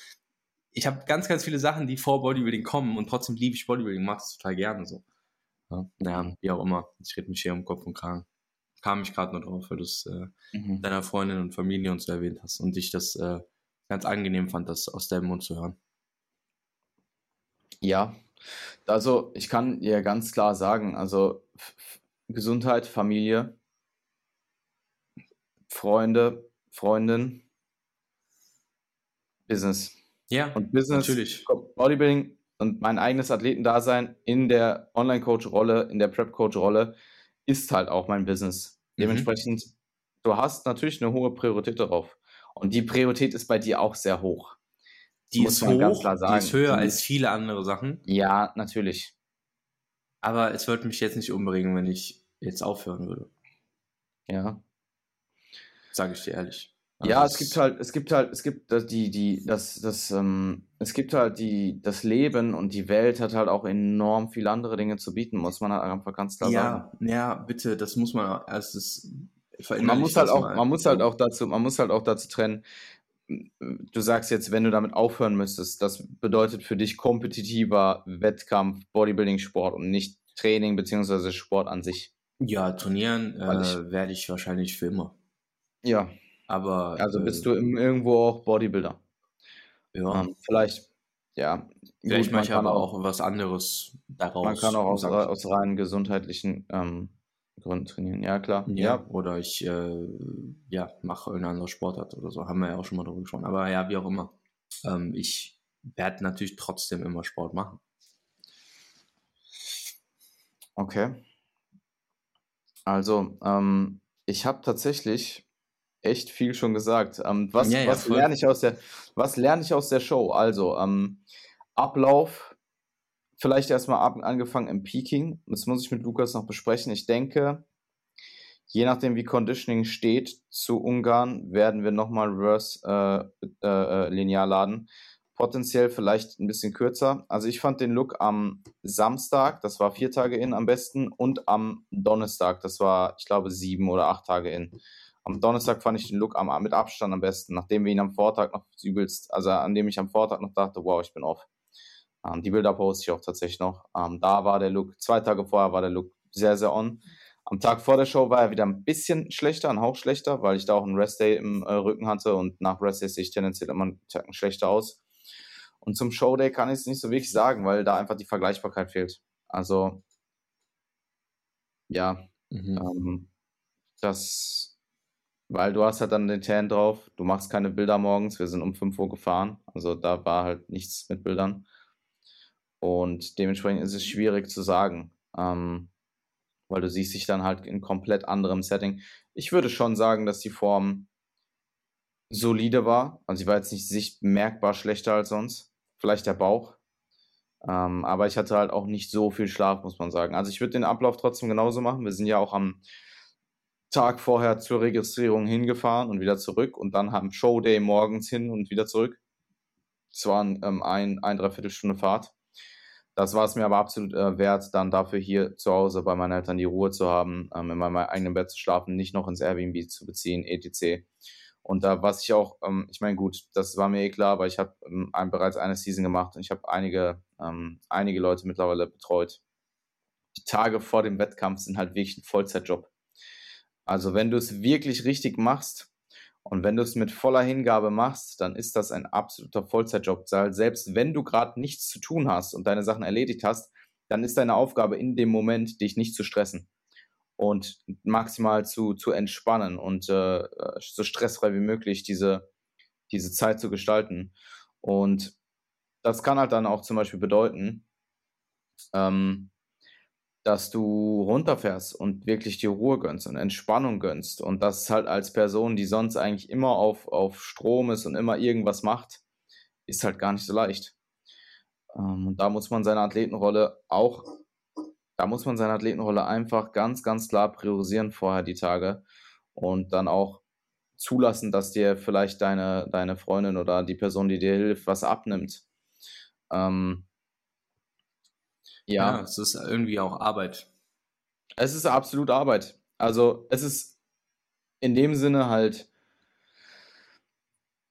ich habe ganz, ganz viele Sachen, die vor Bodybuilding kommen und trotzdem liebe ich Bodybuilding, mache es total gerne so. Ja, naja, wie auch immer. Ich rede mich hier um Kopf und Kragen kam ich gerade nur drauf, weil du es äh, mhm. deiner Freundin und Familie und so erwähnt hast und ich das äh, ganz angenehm fand, das aus deinem Mund zu hören. Ja, also ich kann dir ganz klar sagen, also Gesundheit, Familie, Freunde, Freundin, Business. Ja, und Business, natürlich. Bodybuilding und mein eigenes Athletendasein in der Online-Coach-Rolle, in der Prep-Coach-Rolle ist halt auch mein Business. Mhm. Dementsprechend, du hast natürlich eine hohe Priorität darauf. Und die Priorität ist bei dir auch sehr hoch. Die ist hoch, die ist höher die als viele andere Sachen. Ja, natürlich. Aber es würde mich jetzt nicht umbringen, wenn ich jetzt aufhören würde. Ja. Sage ich dir ehrlich. Also ja, es gibt halt, es gibt halt, es gibt die, die, das, das, ähm, es gibt halt die, das Leben und die Welt hat halt auch enorm viele andere Dinge zu bieten, muss man halt einfach ganz klar ja, sagen. Ja, bitte, das muss man erstes man muss halt auch, man muss halt auch dazu, man muss halt auch dazu trennen. Du sagst jetzt, wenn du damit aufhören müsstest, das bedeutet für dich kompetitiver Wettkampf, Bodybuilding-Sport und nicht Training beziehungsweise Sport an sich. Ja, trainieren äh, werde ich wahrscheinlich für immer. Ja, aber. Also bist äh, du im, irgendwo auch Bodybuilder. Ja. Ähm, vielleicht, ja. Vielleicht mache ich aber auch, was anderes daraus. Man kann auch aus, aus rein gesundheitlichen ähm, Gründen trainieren, ja klar. Ja, ja. oder ich äh, ja, mache eine andere Sportart oder so. Haben wir ja auch schon mal drüber gesprochen. Aber ja, wie auch immer. Ähm, ich werde natürlich trotzdem immer Sport machen. Okay. Also, ähm, ich habe tatsächlich echt viel schon gesagt. Ähm, was ja, ja, was lerne ich aus der, was lerne ich aus der Show? Also, ähm, Ablauf, vielleicht erstmal ab, angefangen im Peaking. Das muss ich mit Lukas noch besprechen. Ich denke, je nachdem wie Conditioning steht zu Ungarn, werden wir nochmal Reverse äh, äh, äh, linear laden. Potenziell vielleicht ein bisschen kürzer. Also ich fand den Look am Samstag, das war vier Tage in am besten, und am Donnerstag, das war, ich glaube, sieben oder acht Tage in. Am Donnerstag fand ich den Look am, mit Abstand am besten, nachdem wir ihn am Vortag noch übelst, also an dem ich am Vortag noch dachte, wow, ich bin off. Ähm, die Bilder poste ich auch tatsächlich noch. Ähm, da war der Look, zwei Tage vorher war der Look sehr, sehr on. Am Tag vor der Show war er wieder ein bisschen schlechter, ein Hauch schlechter, weil ich da auch einen Rest-Day im äh, Rücken hatte und nach Rest-Day sehe ich tendenziell immer einen Tacken schlechter aus. Und zum Showday kann ich es nicht so wirklich sagen, weil da einfach die Vergleichbarkeit fehlt. Also, ja, mhm. ähm, das weil du hast halt dann den Tan drauf, du machst keine Bilder morgens, wir sind um 5 Uhr gefahren, also da war halt nichts mit Bildern. Und dementsprechend ist es schwierig zu sagen, ähm, weil du siehst dich dann halt in komplett anderem Setting. Ich würde schon sagen, dass die Form solide war. Also sie war jetzt nicht sicht merkbar schlechter als sonst. Vielleicht der Bauch. Ähm, aber ich hatte halt auch nicht so viel Schlaf, muss man sagen. Also ich würde den Ablauf trotzdem genauso machen. Wir sind ja auch am Tag vorher zur Registrierung hingefahren und wieder zurück und dann am Showday morgens hin und wieder zurück. Es waren ähm, ein, ein, dreiviertel Stunde Fahrt. Das war es mir aber absolut äh, wert, dann dafür hier zu Hause bei meinen Eltern die Ruhe zu haben, ähm, in meinem eigenen Bett zu schlafen, nicht noch ins Airbnb zu beziehen, etc. Und da, was ich auch, ähm, ich meine, gut, das war mir eh klar, weil ich habe ähm, bereits eine Season gemacht und ich habe einige, ähm, einige Leute mittlerweile betreut. Die Tage vor dem Wettkampf sind halt wirklich ein Vollzeitjob. Also wenn du es wirklich richtig machst und wenn du es mit voller Hingabe machst, dann ist das ein absoluter Vollzeitjob. Selbst wenn du gerade nichts zu tun hast und deine Sachen erledigt hast, dann ist deine Aufgabe in dem Moment, dich nicht zu stressen und maximal zu, zu entspannen und äh, so stressfrei wie möglich diese, diese Zeit zu gestalten. Und das kann halt dann auch zum Beispiel bedeuten, ähm, dass du runterfährst und wirklich die Ruhe gönnst und Entspannung gönnst. Und das halt als Person, die sonst eigentlich immer auf, auf Strom ist und immer irgendwas macht, ist halt gar nicht so leicht. Ähm, und da muss man seine Athletenrolle auch, da muss man seine Athletenrolle einfach ganz, ganz klar priorisieren vorher die Tage und dann auch zulassen, dass dir vielleicht deine, deine Freundin oder die Person, die dir hilft, was abnimmt. Ähm, ja. ja, es ist irgendwie auch Arbeit. Es ist absolut Arbeit. Also es ist in dem Sinne halt,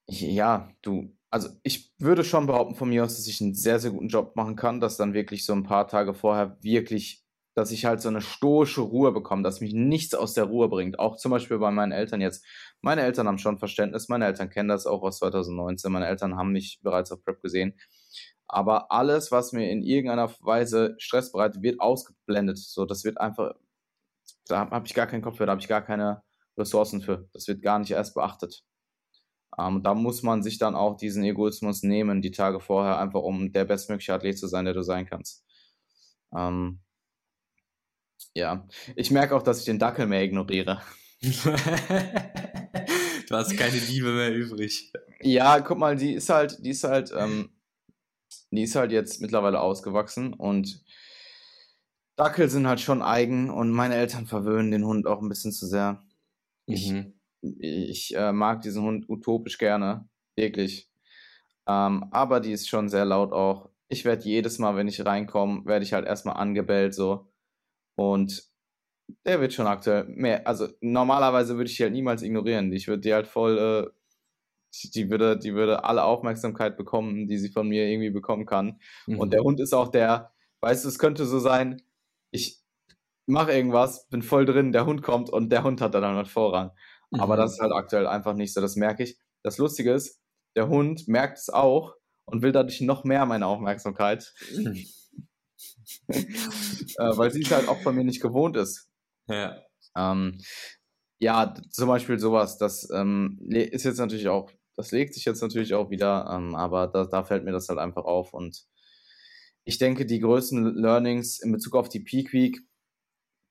ja, du, also ich würde schon behaupten von mir aus, dass ich einen sehr, sehr guten Job machen kann, dass dann wirklich so ein paar Tage vorher wirklich, dass ich halt so eine stoische Ruhe bekomme, dass mich nichts aus der Ruhe bringt. Auch zum Beispiel bei meinen Eltern jetzt. Meine Eltern haben schon Verständnis, meine Eltern kennen das auch aus 2019, meine Eltern haben mich bereits auf Prep gesehen. Aber alles, was mir in irgendeiner Weise Stress bereitet, wird ausgeblendet. So, das wird einfach, da habe ich gar keinen Kopf für, da habe ich gar keine Ressourcen für. Das wird gar nicht erst beachtet. Ähm, da muss man sich dann auch diesen Egoismus nehmen, die Tage vorher, einfach um der bestmögliche Athlet zu sein, der du sein kannst. Ähm, ja, ich merke auch, dass ich den Dackel mehr ignoriere. du hast keine Liebe mehr übrig. Ja, guck mal, die ist halt, die ist halt, ähm, die ist halt jetzt mittlerweile ausgewachsen und Dackel sind halt schon eigen und meine Eltern verwöhnen den Hund auch ein bisschen zu sehr. Mhm. Ich, ich äh, mag diesen Hund utopisch gerne, wirklich. Ähm, aber die ist schon sehr laut auch. Ich werde jedes Mal, wenn ich reinkomme, werde ich halt erstmal angebellt so. Und der wird schon aktuell mehr. Also normalerweise würde ich die halt niemals ignorieren. Ich würde die halt voll äh, die würde, die würde alle Aufmerksamkeit bekommen, die sie von mir irgendwie bekommen kann. Mhm. Und der Hund ist auch der, weißt du, es könnte so sein, ich mache irgendwas, bin voll drin, der Hund kommt und der Hund hat dann halt Vorrang. Mhm. Aber das ist halt aktuell einfach nicht so, das merke ich. Das Lustige ist, der Hund merkt es auch und will dadurch noch mehr meine Aufmerksamkeit. äh, weil sie es halt auch von mir nicht gewohnt ist. Ja. Ähm, ja, zum Beispiel sowas, das ähm, ist jetzt natürlich auch, das legt sich jetzt natürlich auch wieder, ähm, aber da, da fällt mir das halt einfach auf und ich denke, die größten Learnings in Bezug auf die Peak Week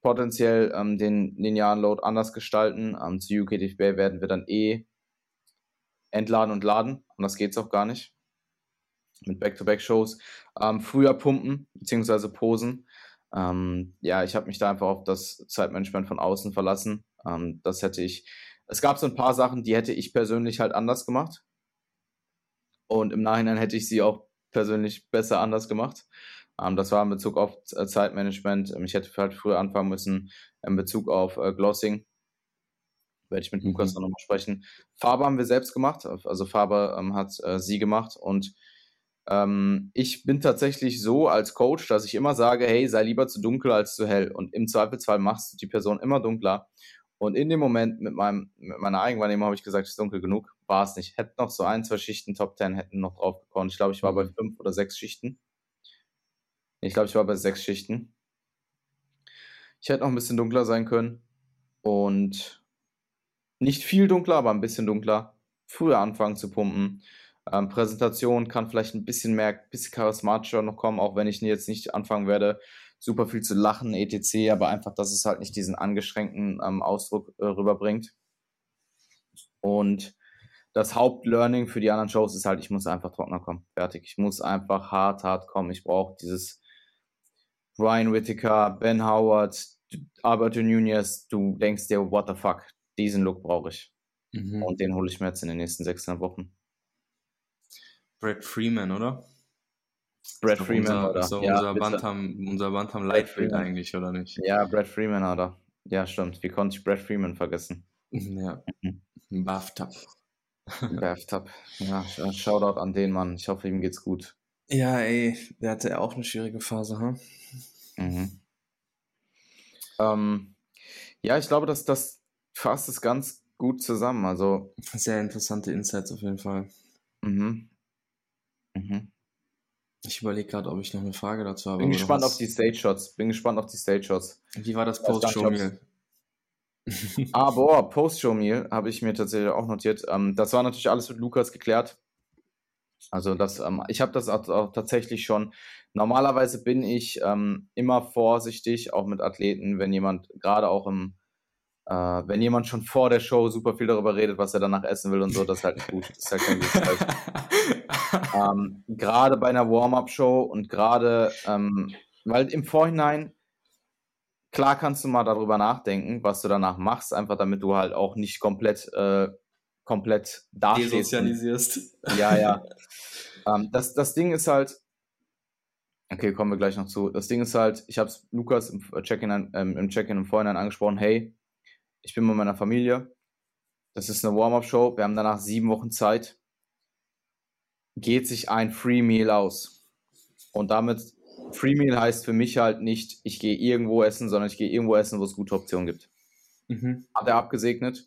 potenziell ähm, den linearen Load anders gestalten. Ähm, zu UKDFB werden wir dann eh entladen und laden. Und das geht es auch gar nicht. Mit Back-to-Back-Shows. Ähm, früher pumpen, beziehungsweise posen. Ähm, ja, ich habe mich da einfach auf das Zeitmanagement von außen verlassen. Ähm, das hätte ich. Es gab so ein paar Sachen, die hätte ich persönlich halt anders gemacht. Und im Nachhinein hätte ich sie auch persönlich besser anders gemacht. Ähm, das war in Bezug auf äh, Zeitmanagement. Ähm, ich hätte halt früher anfangen müssen in Bezug auf äh, Glossing. Werde ich mit mhm. Lukas dann nochmal sprechen. Farbe haben wir selbst gemacht. Also Farbe ähm, hat äh, sie gemacht. Und ich bin tatsächlich so als Coach, dass ich immer sage, hey, sei lieber zu dunkel als zu hell. Und im Zweifelsfall machst du die Person immer dunkler. Und in dem Moment mit, meinem, mit meiner Eigenwahrnehmung habe ich gesagt, es ist dunkel genug. War es nicht. Hätte noch so ein, zwei Schichten, Top Ten hätten noch drauf gekommen. Ich glaube, ich war bei mhm. fünf oder sechs Schichten. Ich glaube, ich war bei sechs Schichten. Ich hätte noch ein bisschen dunkler sein können. Und nicht viel dunkler, aber ein bisschen dunkler. Früher anfangen zu pumpen. Ähm, Präsentation kann vielleicht ein bisschen mehr, ein bisschen charismatischer noch kommen, auch wenn ich jetzt nicht anfangen werde, super viel zu lachen, etc., aber einfach, dass es halt nicht diesen angeschränkten ähm, Ausdruck äh, rüberbringt. Und das Hauptlearning für die anderen Shows ist halt, ich muss einfach trockener kommen. Fertig. Ich muss einfach hart, hart kommen. Ich brauche dieses Ryan Whittaker, Ben Howard, Albert Nunez. Du denkst dir, what the fuck? Diesen Look brauche ich. Mhm. Und den hole ich mir jetzt in den nächsten 16 Wochen. Brad Freeman, oder? Brad Freeman, unser, oder? So ja, unser, Bantam, unser Bantam Lightweight eigentlich, oder nicht? Ja, Brad Freeman, oder? Ja, stimmt. Wie konnte ich Brad Freeman vergessen? Ja. Mhm. Bathtub. Bathtub. Ja, Shoutout an den Mann. Ich hoffe, ihm geht's gut. Ja, ey, der hatte ja auch eine schwierige Phase, hm? Mhm. Ähm, ja, ich glaube, dass das fasst es ganz gut zusammen. Also sehr interessante Insights auf jeden Fall. Mhm. Mhm. Ich überlege gerade, ob ich noch eine Frage dazu habe. Bin gespannt auf die Stage Shots. Bin gespannt auf die Stage Shots. Wie war das Post-Show-Meal? ah, boah, Post-Show-Meal habe ich mir tatsächlich auch notiert. Ähm, das war natürlich alles mit Lukas geklärt. Also das, ähm, ich habe das auch, tatsächlich schon. Normalerweise bin ich ähm, immer vorsichtig, auch mit Athleten, wenn jemand gerade auch im äh, wenn jemand schon vor der Show super viel darüber redet, was er danach essen will und so, das ist halt nicht gut. Das ist halt kein gutes Zeichen. ähm, gerade bei einer Warm-Up-Show und gerade, ähm, weil im Vorhinein, klar kannst du mal darüber nachdenken, was du danach machst, einfach damit du halt auch nicht komplett, äh, komplett dastehst. Desozialisierst. Ja, ja. ähm, das, das Ding ist halt, okay, kommen wir gleich noch zu. Das Ding ist halt, ich habe es Lukas im Check-in ähm, im, Check im Vorhinein angesprochen, hey, ich bin mit meiner Familie. Das ist eine Warm-up-Show. Wir haben danach sieben Wochen Zeit. Geht sich ein Free Meal aus. Und damit, Free Meal heißt für mich halt nicht, ich gehe irgendwo essen, sondern ich gehe irgendwo essen, wo es gute Optionen gibt. Mhm. Hat er abgesegnet.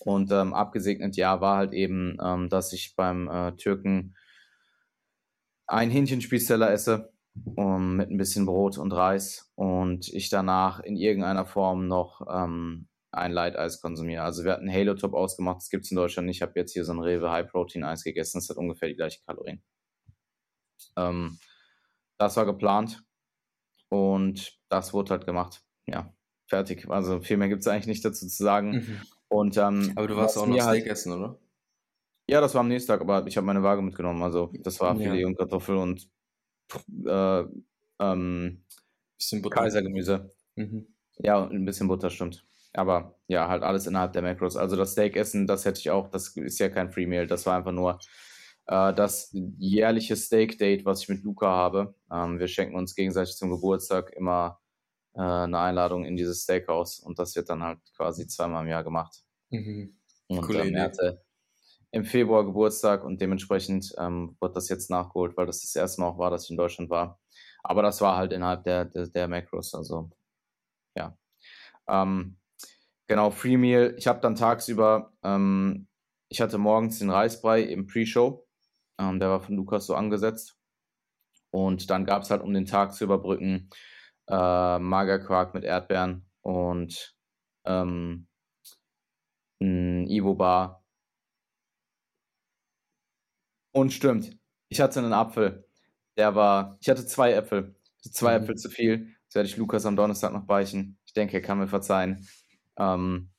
Und ähm, abgesegnet, ja, war halt eben, ähm, dass ich beim äh, Türken ein Hähnchenspießteller esse um, mit ein bisschen Brot und Reis und ich danach in irgendeiner Form noch ähm, ein Light-Eis konsumiere. Also wir hatten Halo Top ausgemacht, das gibt es in Deutschland nicht. Ich habe jetzt hier so ein Rewe High-Protein-Eis gegessen, das hat ungefähr die gleichen Kalorien. Ähm, das war geplant und das wurde halt gemacht. Ja, fertig. Also viel mehr gibt es eigentlich nicht dazu zu sagen. Mhm. Und, ähm, aber du warst auch noch Steak halt, essen, oder? Ja, das war am nächsten Tag, aber ich habe meine Waage mitgenommen. Also das war Filet ja. und Kartoffel und äh, ähm, Kaisergemüse. Mhm. Ja, und ein bisschen Butter, stimmt. Aber ja, halt alles innerhalb der Macros. Also das Steak essen, das hätte ich auch, das ist ja kein Free Meal, das war einfach nur äh, das jährliche Steak Date, was ich mit Luca habe. Ähm, wir schenken uns gegenseitig zum Geburtstag immer äh, eine Einladung in dieses Steakhouse und das wird dann halt quasi zweimal im Jahr gemacht. Mhm. Und Coole ähm, hatte im Februar Geburtstag und dementsprechend ähm, wird das jetzt nachgeholt, weil das das erste Mal auch war, dass ich in Deutschland war. Aber das war halt innerhalb der, der, der Macros, also ja. Ähm, Genau, Free Meal. Ich habe dann tagsüber ähm, ich hatte morgens den Reisbrei im Pre-Show. Ähm, der war von Lukas so angesetzt. Und dann gab es halt, um den Tag zu überbrücken, äh, Magerquark mit Erdbeeren und ähm, ein Ivo Bar. Und stimmt, ich hatte einen Apfel. Der war, ich hatte zwei Äpfel. Zwei mhm. Äpfel zu viel. Das werde ich Lukas am Donnerstag noch beichen. Ich denke, er kann mir verzeihen. Ähm,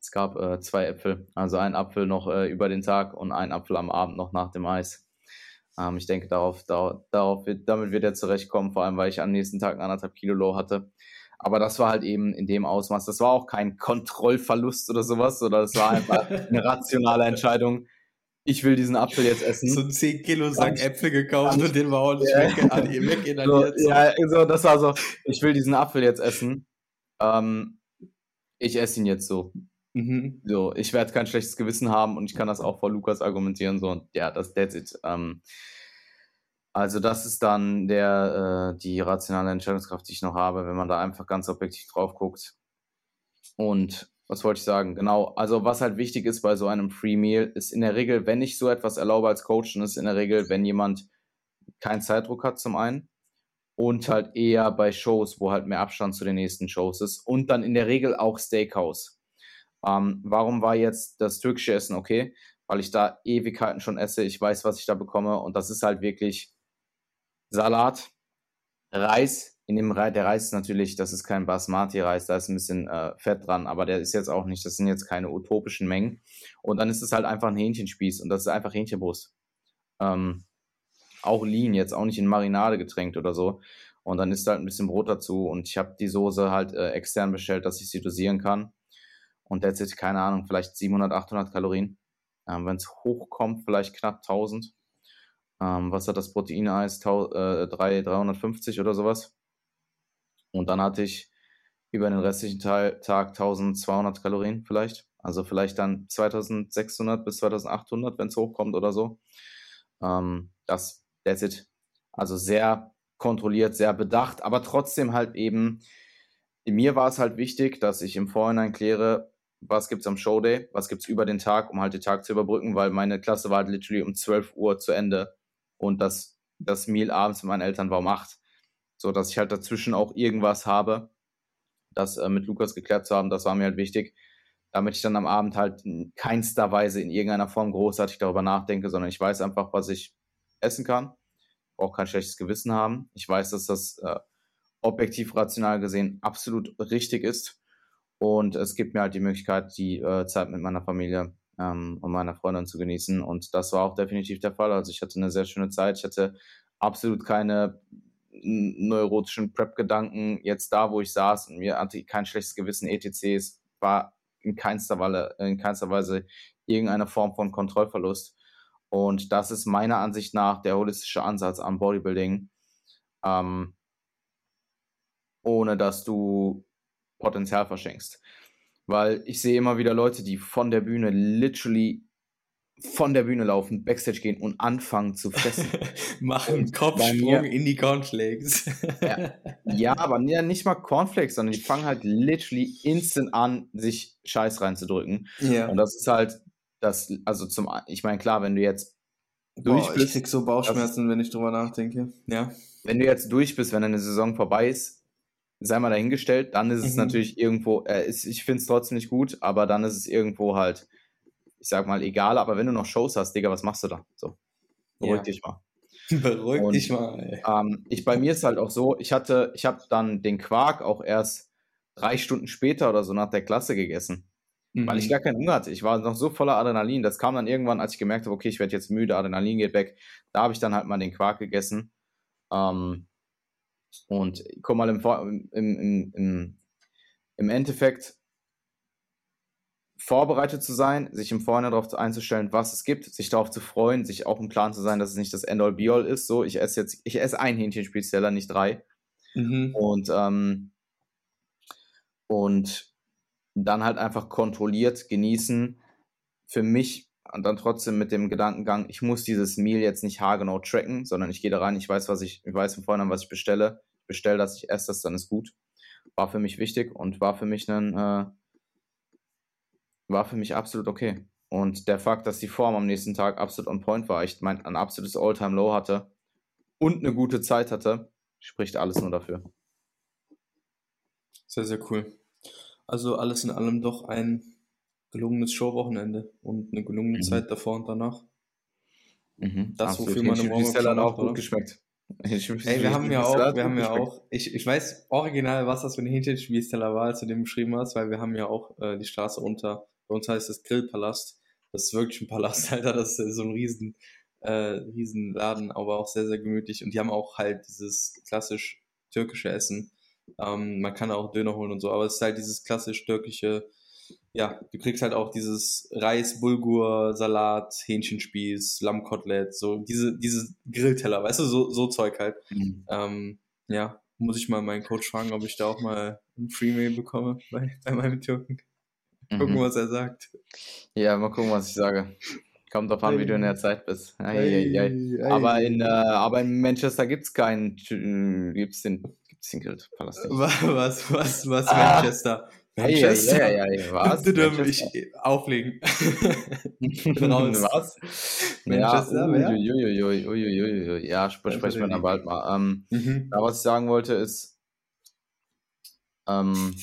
es gab äh, zwei Äpfel, also ein Apfel noch äh, über den Tag und ein Apfel am Abend noch nach dem Eis. Ähm, ich denke, darauf, darauf, darauf wird, damit wird er zurechtkommen, vor allem weil ich am nächsten Tag anderthalb Kilo Low hatte. Aber das war halt eben in dem Ausmaß. Das war auch kein Kontrollverlust oder sowas, oder das war einfach eine rationale Entscheidung. Ich will diesen Apfel jetzt essen. So 10 Kilo Sack Äpfel gekauft und den war auch nicht ja. weg, so, Ja, so, das war so, ich will diesen Apfel jetzt essen. Ähm, ich esse ihn jetzt so. Mhm. So, ich werde kein schlechtes Gewissen haben und ich kann das auch vor Lukas argumentieren. So, und ja, das that's it. Ähm, also, das ist dann der, äh, die rationale Entscheidungskraft, die ich noch habe, wenn man da einfach ganz objektiv drauf guckt. Und was wollte ich sagen? Genau, also was halt wichtig ist bei so einem Free Meal, ist in der Regel, wenn ich so etwas erlaube als Coach, dann ist in der Regel, wenn jemand keinen Zeitdruck hat zum einen und halt eher bei Shows, wo halt mehr Abstand zu den nächsten Shows ist und dann in der Regel auch Steakhouse. Ähm, warum war jetzt das türkische Essen okay? Weil ich da Ewigkeiten schon esse, ich weiß, was ich da bekomme und das ist halt wirklich Salat, Reis. In dem Reis, der Reis ist natürlich, das ist kein Basmati-Reis, da ist ein bisschen äh, Fett dran, aber der ist jetzt auch nicht, das sind jetzt keine utopischen Mengen. Und dann ist es halt einfach ein Hähnchenspieß und das ist einfach Hähnchenbrust. Ähm, auch lean, jetzt auch nicht in Marinade getränkt oder so. Und dann ist halt ein bisschen Brot dazu und ich habe die Soße halt äh, extern bestellt, dass ich sie dosieren kann. Und der jetzt, keine Ahnung, vielleicht 700, 800 Kalorien. Ähm, Wenn es hochkommt, vielleicht knapp 1000. Ähm, was hat das Proteineis? Äh, 350 oder sowas. Und dann hatte ich über den restlichen Teil, Tag 1200 Kalorien vielleicht. Also vielleicht dann 2600 bis 2800, wenn es hochkommt oder so. Ähm, das, that's it. Also sehr kontrolliert, sehr bedacht, aber trotzdem halt eben, mir war es halt wichtig, dass ich im Vorhinein kläre, was gibt's am Showday, was gibt's über den Tag, um halt den Tag zu überbrücken, weil meine Klasse war halt literally um 12 Uhr zu Ende und das, das Meal abends mit meinen Eltern war um 8. So dass ich halt dazwischen auch irgendwas habe, das äh, mit Lukas geklärt zu haben, das war mir halt wichtig, damit ich dann am Abend halt in keinster Weise in irgendeiner Form großartig darüber nachdenke, sondern ich weiß einfach, was ich essen kann. Brauche kein schlechtes Gewissen haben. Ich weiß, dass das äh, objektiv rational gesehen absolut richtig ist und es gibt mir halt die Möglichkeit, die äh, Zeit mit meiner Familie ähm, und meiner Freundin zu genießen. Und das war auch definitiv der Fall. Also ich hatte eine sehr schöne Zeit. Ich hatte absolut keine neurotischen Prep-Gedanken jetzt da, wo ich saß und mir hatte kein schlechtes Gewissen, etc. Es war in keinster, Weise, in keinster Weise irgendeine Form von Kontrollverlust. Und das ist meiner Ansicht nach der holistische Ansatz am Bodybuilding. Ähm, ohne dass du Potenzial verschenkst. Weil ich sehe immer wieder Leute, die von der Bühne literally von der Bühne laufen, Backstage gehen und anfangen zu fressen. Machen Kopfsprung in die Cornflakes. ja, ja, aber ja, nicht mal Cornflakes, sondern die fangen halt literally instant an, sich Scheiß reinzudrücken. Ja. Und das ist halt das, also zum, ich meine, klar, wenn du jetzt durch Boah, bist. Ich krieg so Bauchschmerzen, wenn ich drüber nachdenke. Ja. Wenn du jetzt durch bist, wenn deine Saison vorbei ist, sei mal dahingestellt, dann ist es mhm. natürlich irgendwo, äh, ist, ich finde es trotzdem nicht gut, aber dann ist es irgendwo halt, ich sag mal, egal, aber wenn du noch Shows hast, Digga, was machst du da? So, beruhig ja. dich mal. Beruhig Und, dich mal. Ähm, ich, bei mir ist halt auch so, ich hatte, ich habe dann den Quark auch erst drei Stunden später oder so nach der Klasse gegessen. Mhm. Weil ich mhm. gar keinen Hunger hatte. Ich war noch so voller Adrenalin. Das kam dann irgendwann, als ich gemerkt habe, okay, ich werde jetzt müde, Adrenalin geht weg. Da habe ich dann halt mal den Quark gegessen. Ähm, und guck mal, im, im, im, im Endeffekt vorbereitet zu sein, sich im Vorhinein darauf einzustellen, was es gibt, sich darauf zu freuen, sich auch im Klaren zu sein, dass es nicht das End-all Be-all ist. So, ich esse jetzt, ich esse ein Hähnchenspezieller, nicht drei. Mhm. Und, ähm, und dann halt einfach kontrolliert genießen. Für mich und dann trotzdem mit dem Gedankengang, ich muss dieses Meal jetzt nicht haargenau tracken, sondern ich gehe da rein, ich weiß, was ich, ich weiß von vornherein, was ich bestelle, ich bestelle das, ich esse das, dann ist gut. War für mich wichtig und war für mich ein, äh, war für mich absolut okay. Und der Fakt, dass die Form am nächsten Tag absolut on point war, ich mein, ein absolutes All-Time-Low hatte und eine gute Zeit hatte, spricht alles nur dafür. Sehr, sehr cool. Also alles in allem doch ein gelungenes Showwochenende und eine gelungene mhm. Zeit davor und danach. Mhm, das, absolut. wofür man im Warm-Up hat auch gut geschmeckt. Ey, wir haben ja auch, wir haben ja auch, ich, ich weiß original, was das für ein Hähnchenspießteller war, als du den beschrieben hast, weil wir haben ja auch äh, die Straße unter, bei uns heißt es Grillpalast. Das ist wirklich ein Palast, Alter, das ist so ein riesen, äh, riesen Laden, aber auch sehr, sehr gemütlich. Und die haben auch halt dieses klassisch türkische Essen. Ähm, man kann auch Döner holen und so, aber es ist halt dieses klassisch türkische ja, du kriegst halt auch dieses Reis, Bulgur, Salat, Hähnchenspieß, Lammkotelett, so diese, diese Grillteller, weißt du, so, so Zeug halt. Mhm. Ähm, ja, muss ich mal meinen Coach fragen, ob ich da auch mal ein Free-Mail bekomme bei, bei meinem Türken. Gucken, mhm. was er sagt. Ja, mal gucken, was ich sage. Kommt drauf an, wie du in der Zeit bist. Ei, ei, ei. Aber, in, äh, aber in Manchester gibt es keinen, gibt's den, gibt's den Grillpalast nicht. Was, was, was, ah. Manchester? Manchester. Ja, ja, ja, was? Darfst ich auflegen. was? Manchester, ja, ja, sprechen wir dann bald mal. Ähm, mhm. ja, was ich sagen wollte ist, ähm,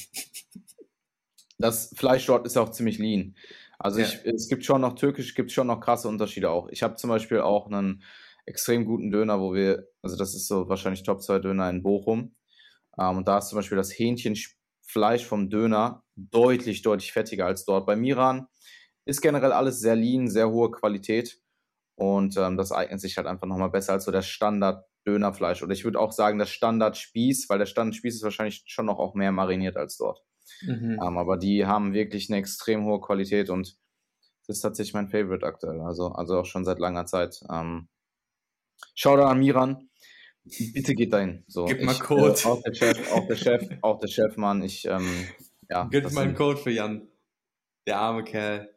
das Fleisch dort ist auch ziemlich lean. Also ja. ich, es gibt schon noch türkisch, gibt schon noch krasse Unterschiede auch. Ich habe zum Beispiel auch einen extrem guten Döner, wo wir, also das ist so wahrscheinlich Top 2 Döner in Bochum. Ähm, und da ist zum Beispiel das Hähnchen Fleisch vom Döner deutlich, deutlich fettiger als dort. Bei Miran ist generell alles sehr lean, sehr hohe Qualität und ähm, das eignet sich halt einfach nochmal besser als so der Standard Dönerfleisch. Oder ich würde auch sagen, das Standard Spieß, weil der Standard Spieß ist wahrscheinlich schon noch auch mehr mariniert als dort. Mhm. Ähm, aber die haben wirklich eine extrem hohe Qualität und das ist tatsächlich mein Favorite aktuell. Also, also auch schon seit langer Zeit. Ähm, Shoutout an Miran. Bitte geht dahin. So, Gib mal ich, Code. Äh, auch der Chef, auch der Chef, auch der Chef, Mann. Ich, ähm, ja. Gib mal einen Code für Jan. Der arme Kerl.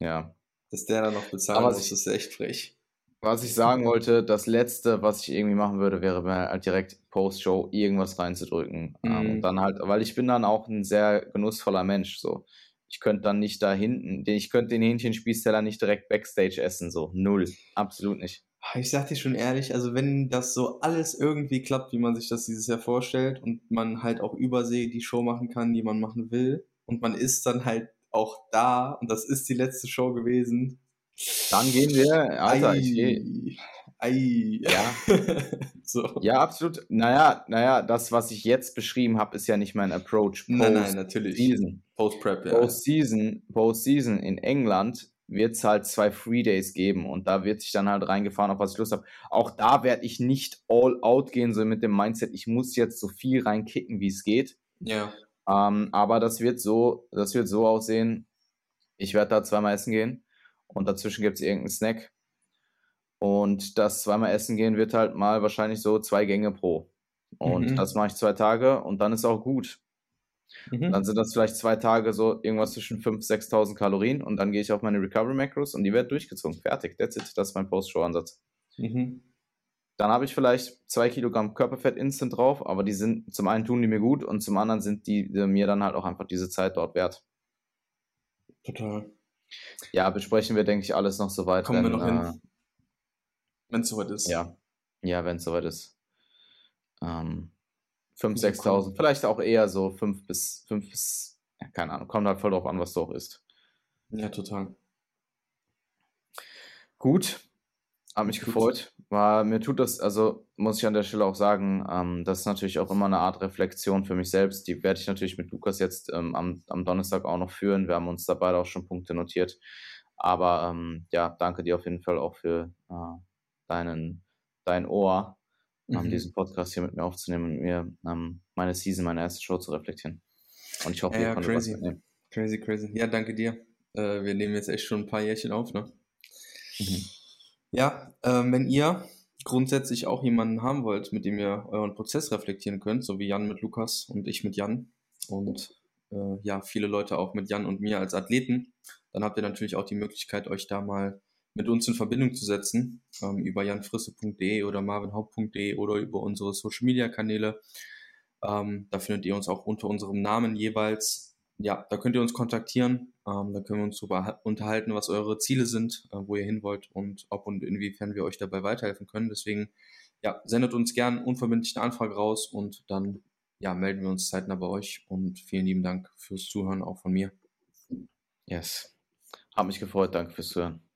Ja. Dass der dann noch bezahlen muss, ich, ist echt frech. Was ich sagen wollte, das letzte, was ich irgendwie machen würde, wäre mir halt direkt Post-Show irgendwas reinzudrücken. Mhm. Ähm, und dann halt, weil ich bin dann auch ein sehr genussvoller Mensch. So. Ich könnte dann nicht da hinten, ich könnte den Hähnchenspießteller nicht direkt Backstage essen. So. Null. Absolut nicht. Ich sag dir schon ehrlich, also wenn das so alles irgendwie klappt, wie man sich das dieses Jahr vorstellt und man halt auch übersee die Show machen kann, die man machen will und man ist dann halt auch da und das ist die letzte Show gewesen. Dann gehen wir, Alter, ei, ich gehe. Ei. Ja. so. Ja, absolut. Naja, naja, das, was ich jetzt beschrieben habe, ist ja nicht mein Approach. Post nein, nein, natürlich. Season. Post-Prep, ja. Post-Season, Post-Season in England wird es halt zwei Free Days geben und da wird sich dann halt reingefahren, auf was ich Lust habe. Auch da werde ich nicht all out gehen, so mit dem Mindset, ich muss jetzt so viel reinkicken, wie es geht. Ja. Ähm, aber das wird so, das wird so aussehen. Ich werde da zweimal essen gehen und dazwischen gibt es irgendeinen Snack. Und das zweimal essen gehen wird halt mal wahrscheinlich so zwei Gänge pro. Und mhm. das mache ich zwei Tage und dann ist auch gut. Mhm. Dann sind das vielleicht zwei Tage so irgendwas zwischen 5.000, 6.000 Kalorien und dann gehe ich auf meine Recovery Macros und die wird durchgezogen. Fertig, that's it. Das ist mein Post-Show-Ansatz. Mhm. Dann habe ich vielleicht zwei Kilogramm Körperfett instant drauf, aber die sind, zum einen tun die mir gut und zum anderen sind die, die mir dann halt auch einfach diese Zeit dort wert. Total. Ja, besprechen wir, denke ich, alles noch soweit. Kommen wenn, wir noch äh, hin. Wenn es soweit ist. Ja, ja wenn es soweit ist. Ähm, 5.000, 6.000, vielleicht auch eher so 5 bis, 5 bis, ja, keine Ahnung, kommt halt voll drauf an, was du auch isst. Ja, total. Gut, hat mich gefreut. War, mir tut das, also muss ich an der Stelle auch sagen, ähm, das ist natürlich auch immer eine Art Reflexion für mich selbst. Die werde ich natürlich mit Lukas jetzt ähm, am, am Donnerstag auch noch führen. Wir haben uns da beide auch schon Punkte notiert. Aber ähm, ja, danke dir auf jeden Fall auch für äh, deinen, dein Ohr mhm. diesen Podcast hier mit mir aufzunehmen und mir ähm, meine Season, meine erste Show zu reflektieren. Und ich hoffe, ja, ihr konntet crazy. was mitnehmen. Crazy, crazy. Ja, danke dir. Äh, wir nehmen jetzt echt schon ein paar Jährchen auf, ne? Mhm. Ja, ähm, wenn ihr grundsätzlich auch jemanden haben wollt, mit dem ihr euren Prozess reflektieren könnt, so wie Jan mit Lukas und ich mit Jan und äh, ja, viele Leute auch mit Jan und mir als Athleten, dann habt ihr natürlich auch die Möglichkeit, euch da mal mit uns in Verbindung zu setzen, ähm, über janfrisse.de oder marvinhaupt.de oder über unsere Social Media Kanäle. Ähm, da findet ihr uns auch unter unserem Namen jeweils. ja, da könnt ihr uns kontaktieren. Ähm, da können wir uns darüber unterhalten, was eure Ziele sind, äh, wo ihr hin wollt und ob und inwiefern wir euch dabei weiterhelfen können. Deswegen, ja, sendet uns gern unverbindlich eine Anfrage raus und dann ja, melden wir uns zeitnah bei euch. Und vielen lieben Dank fürs Zuhören, auch von mir. Yes. Hat mich gefreut. Danke fürs Zuhören.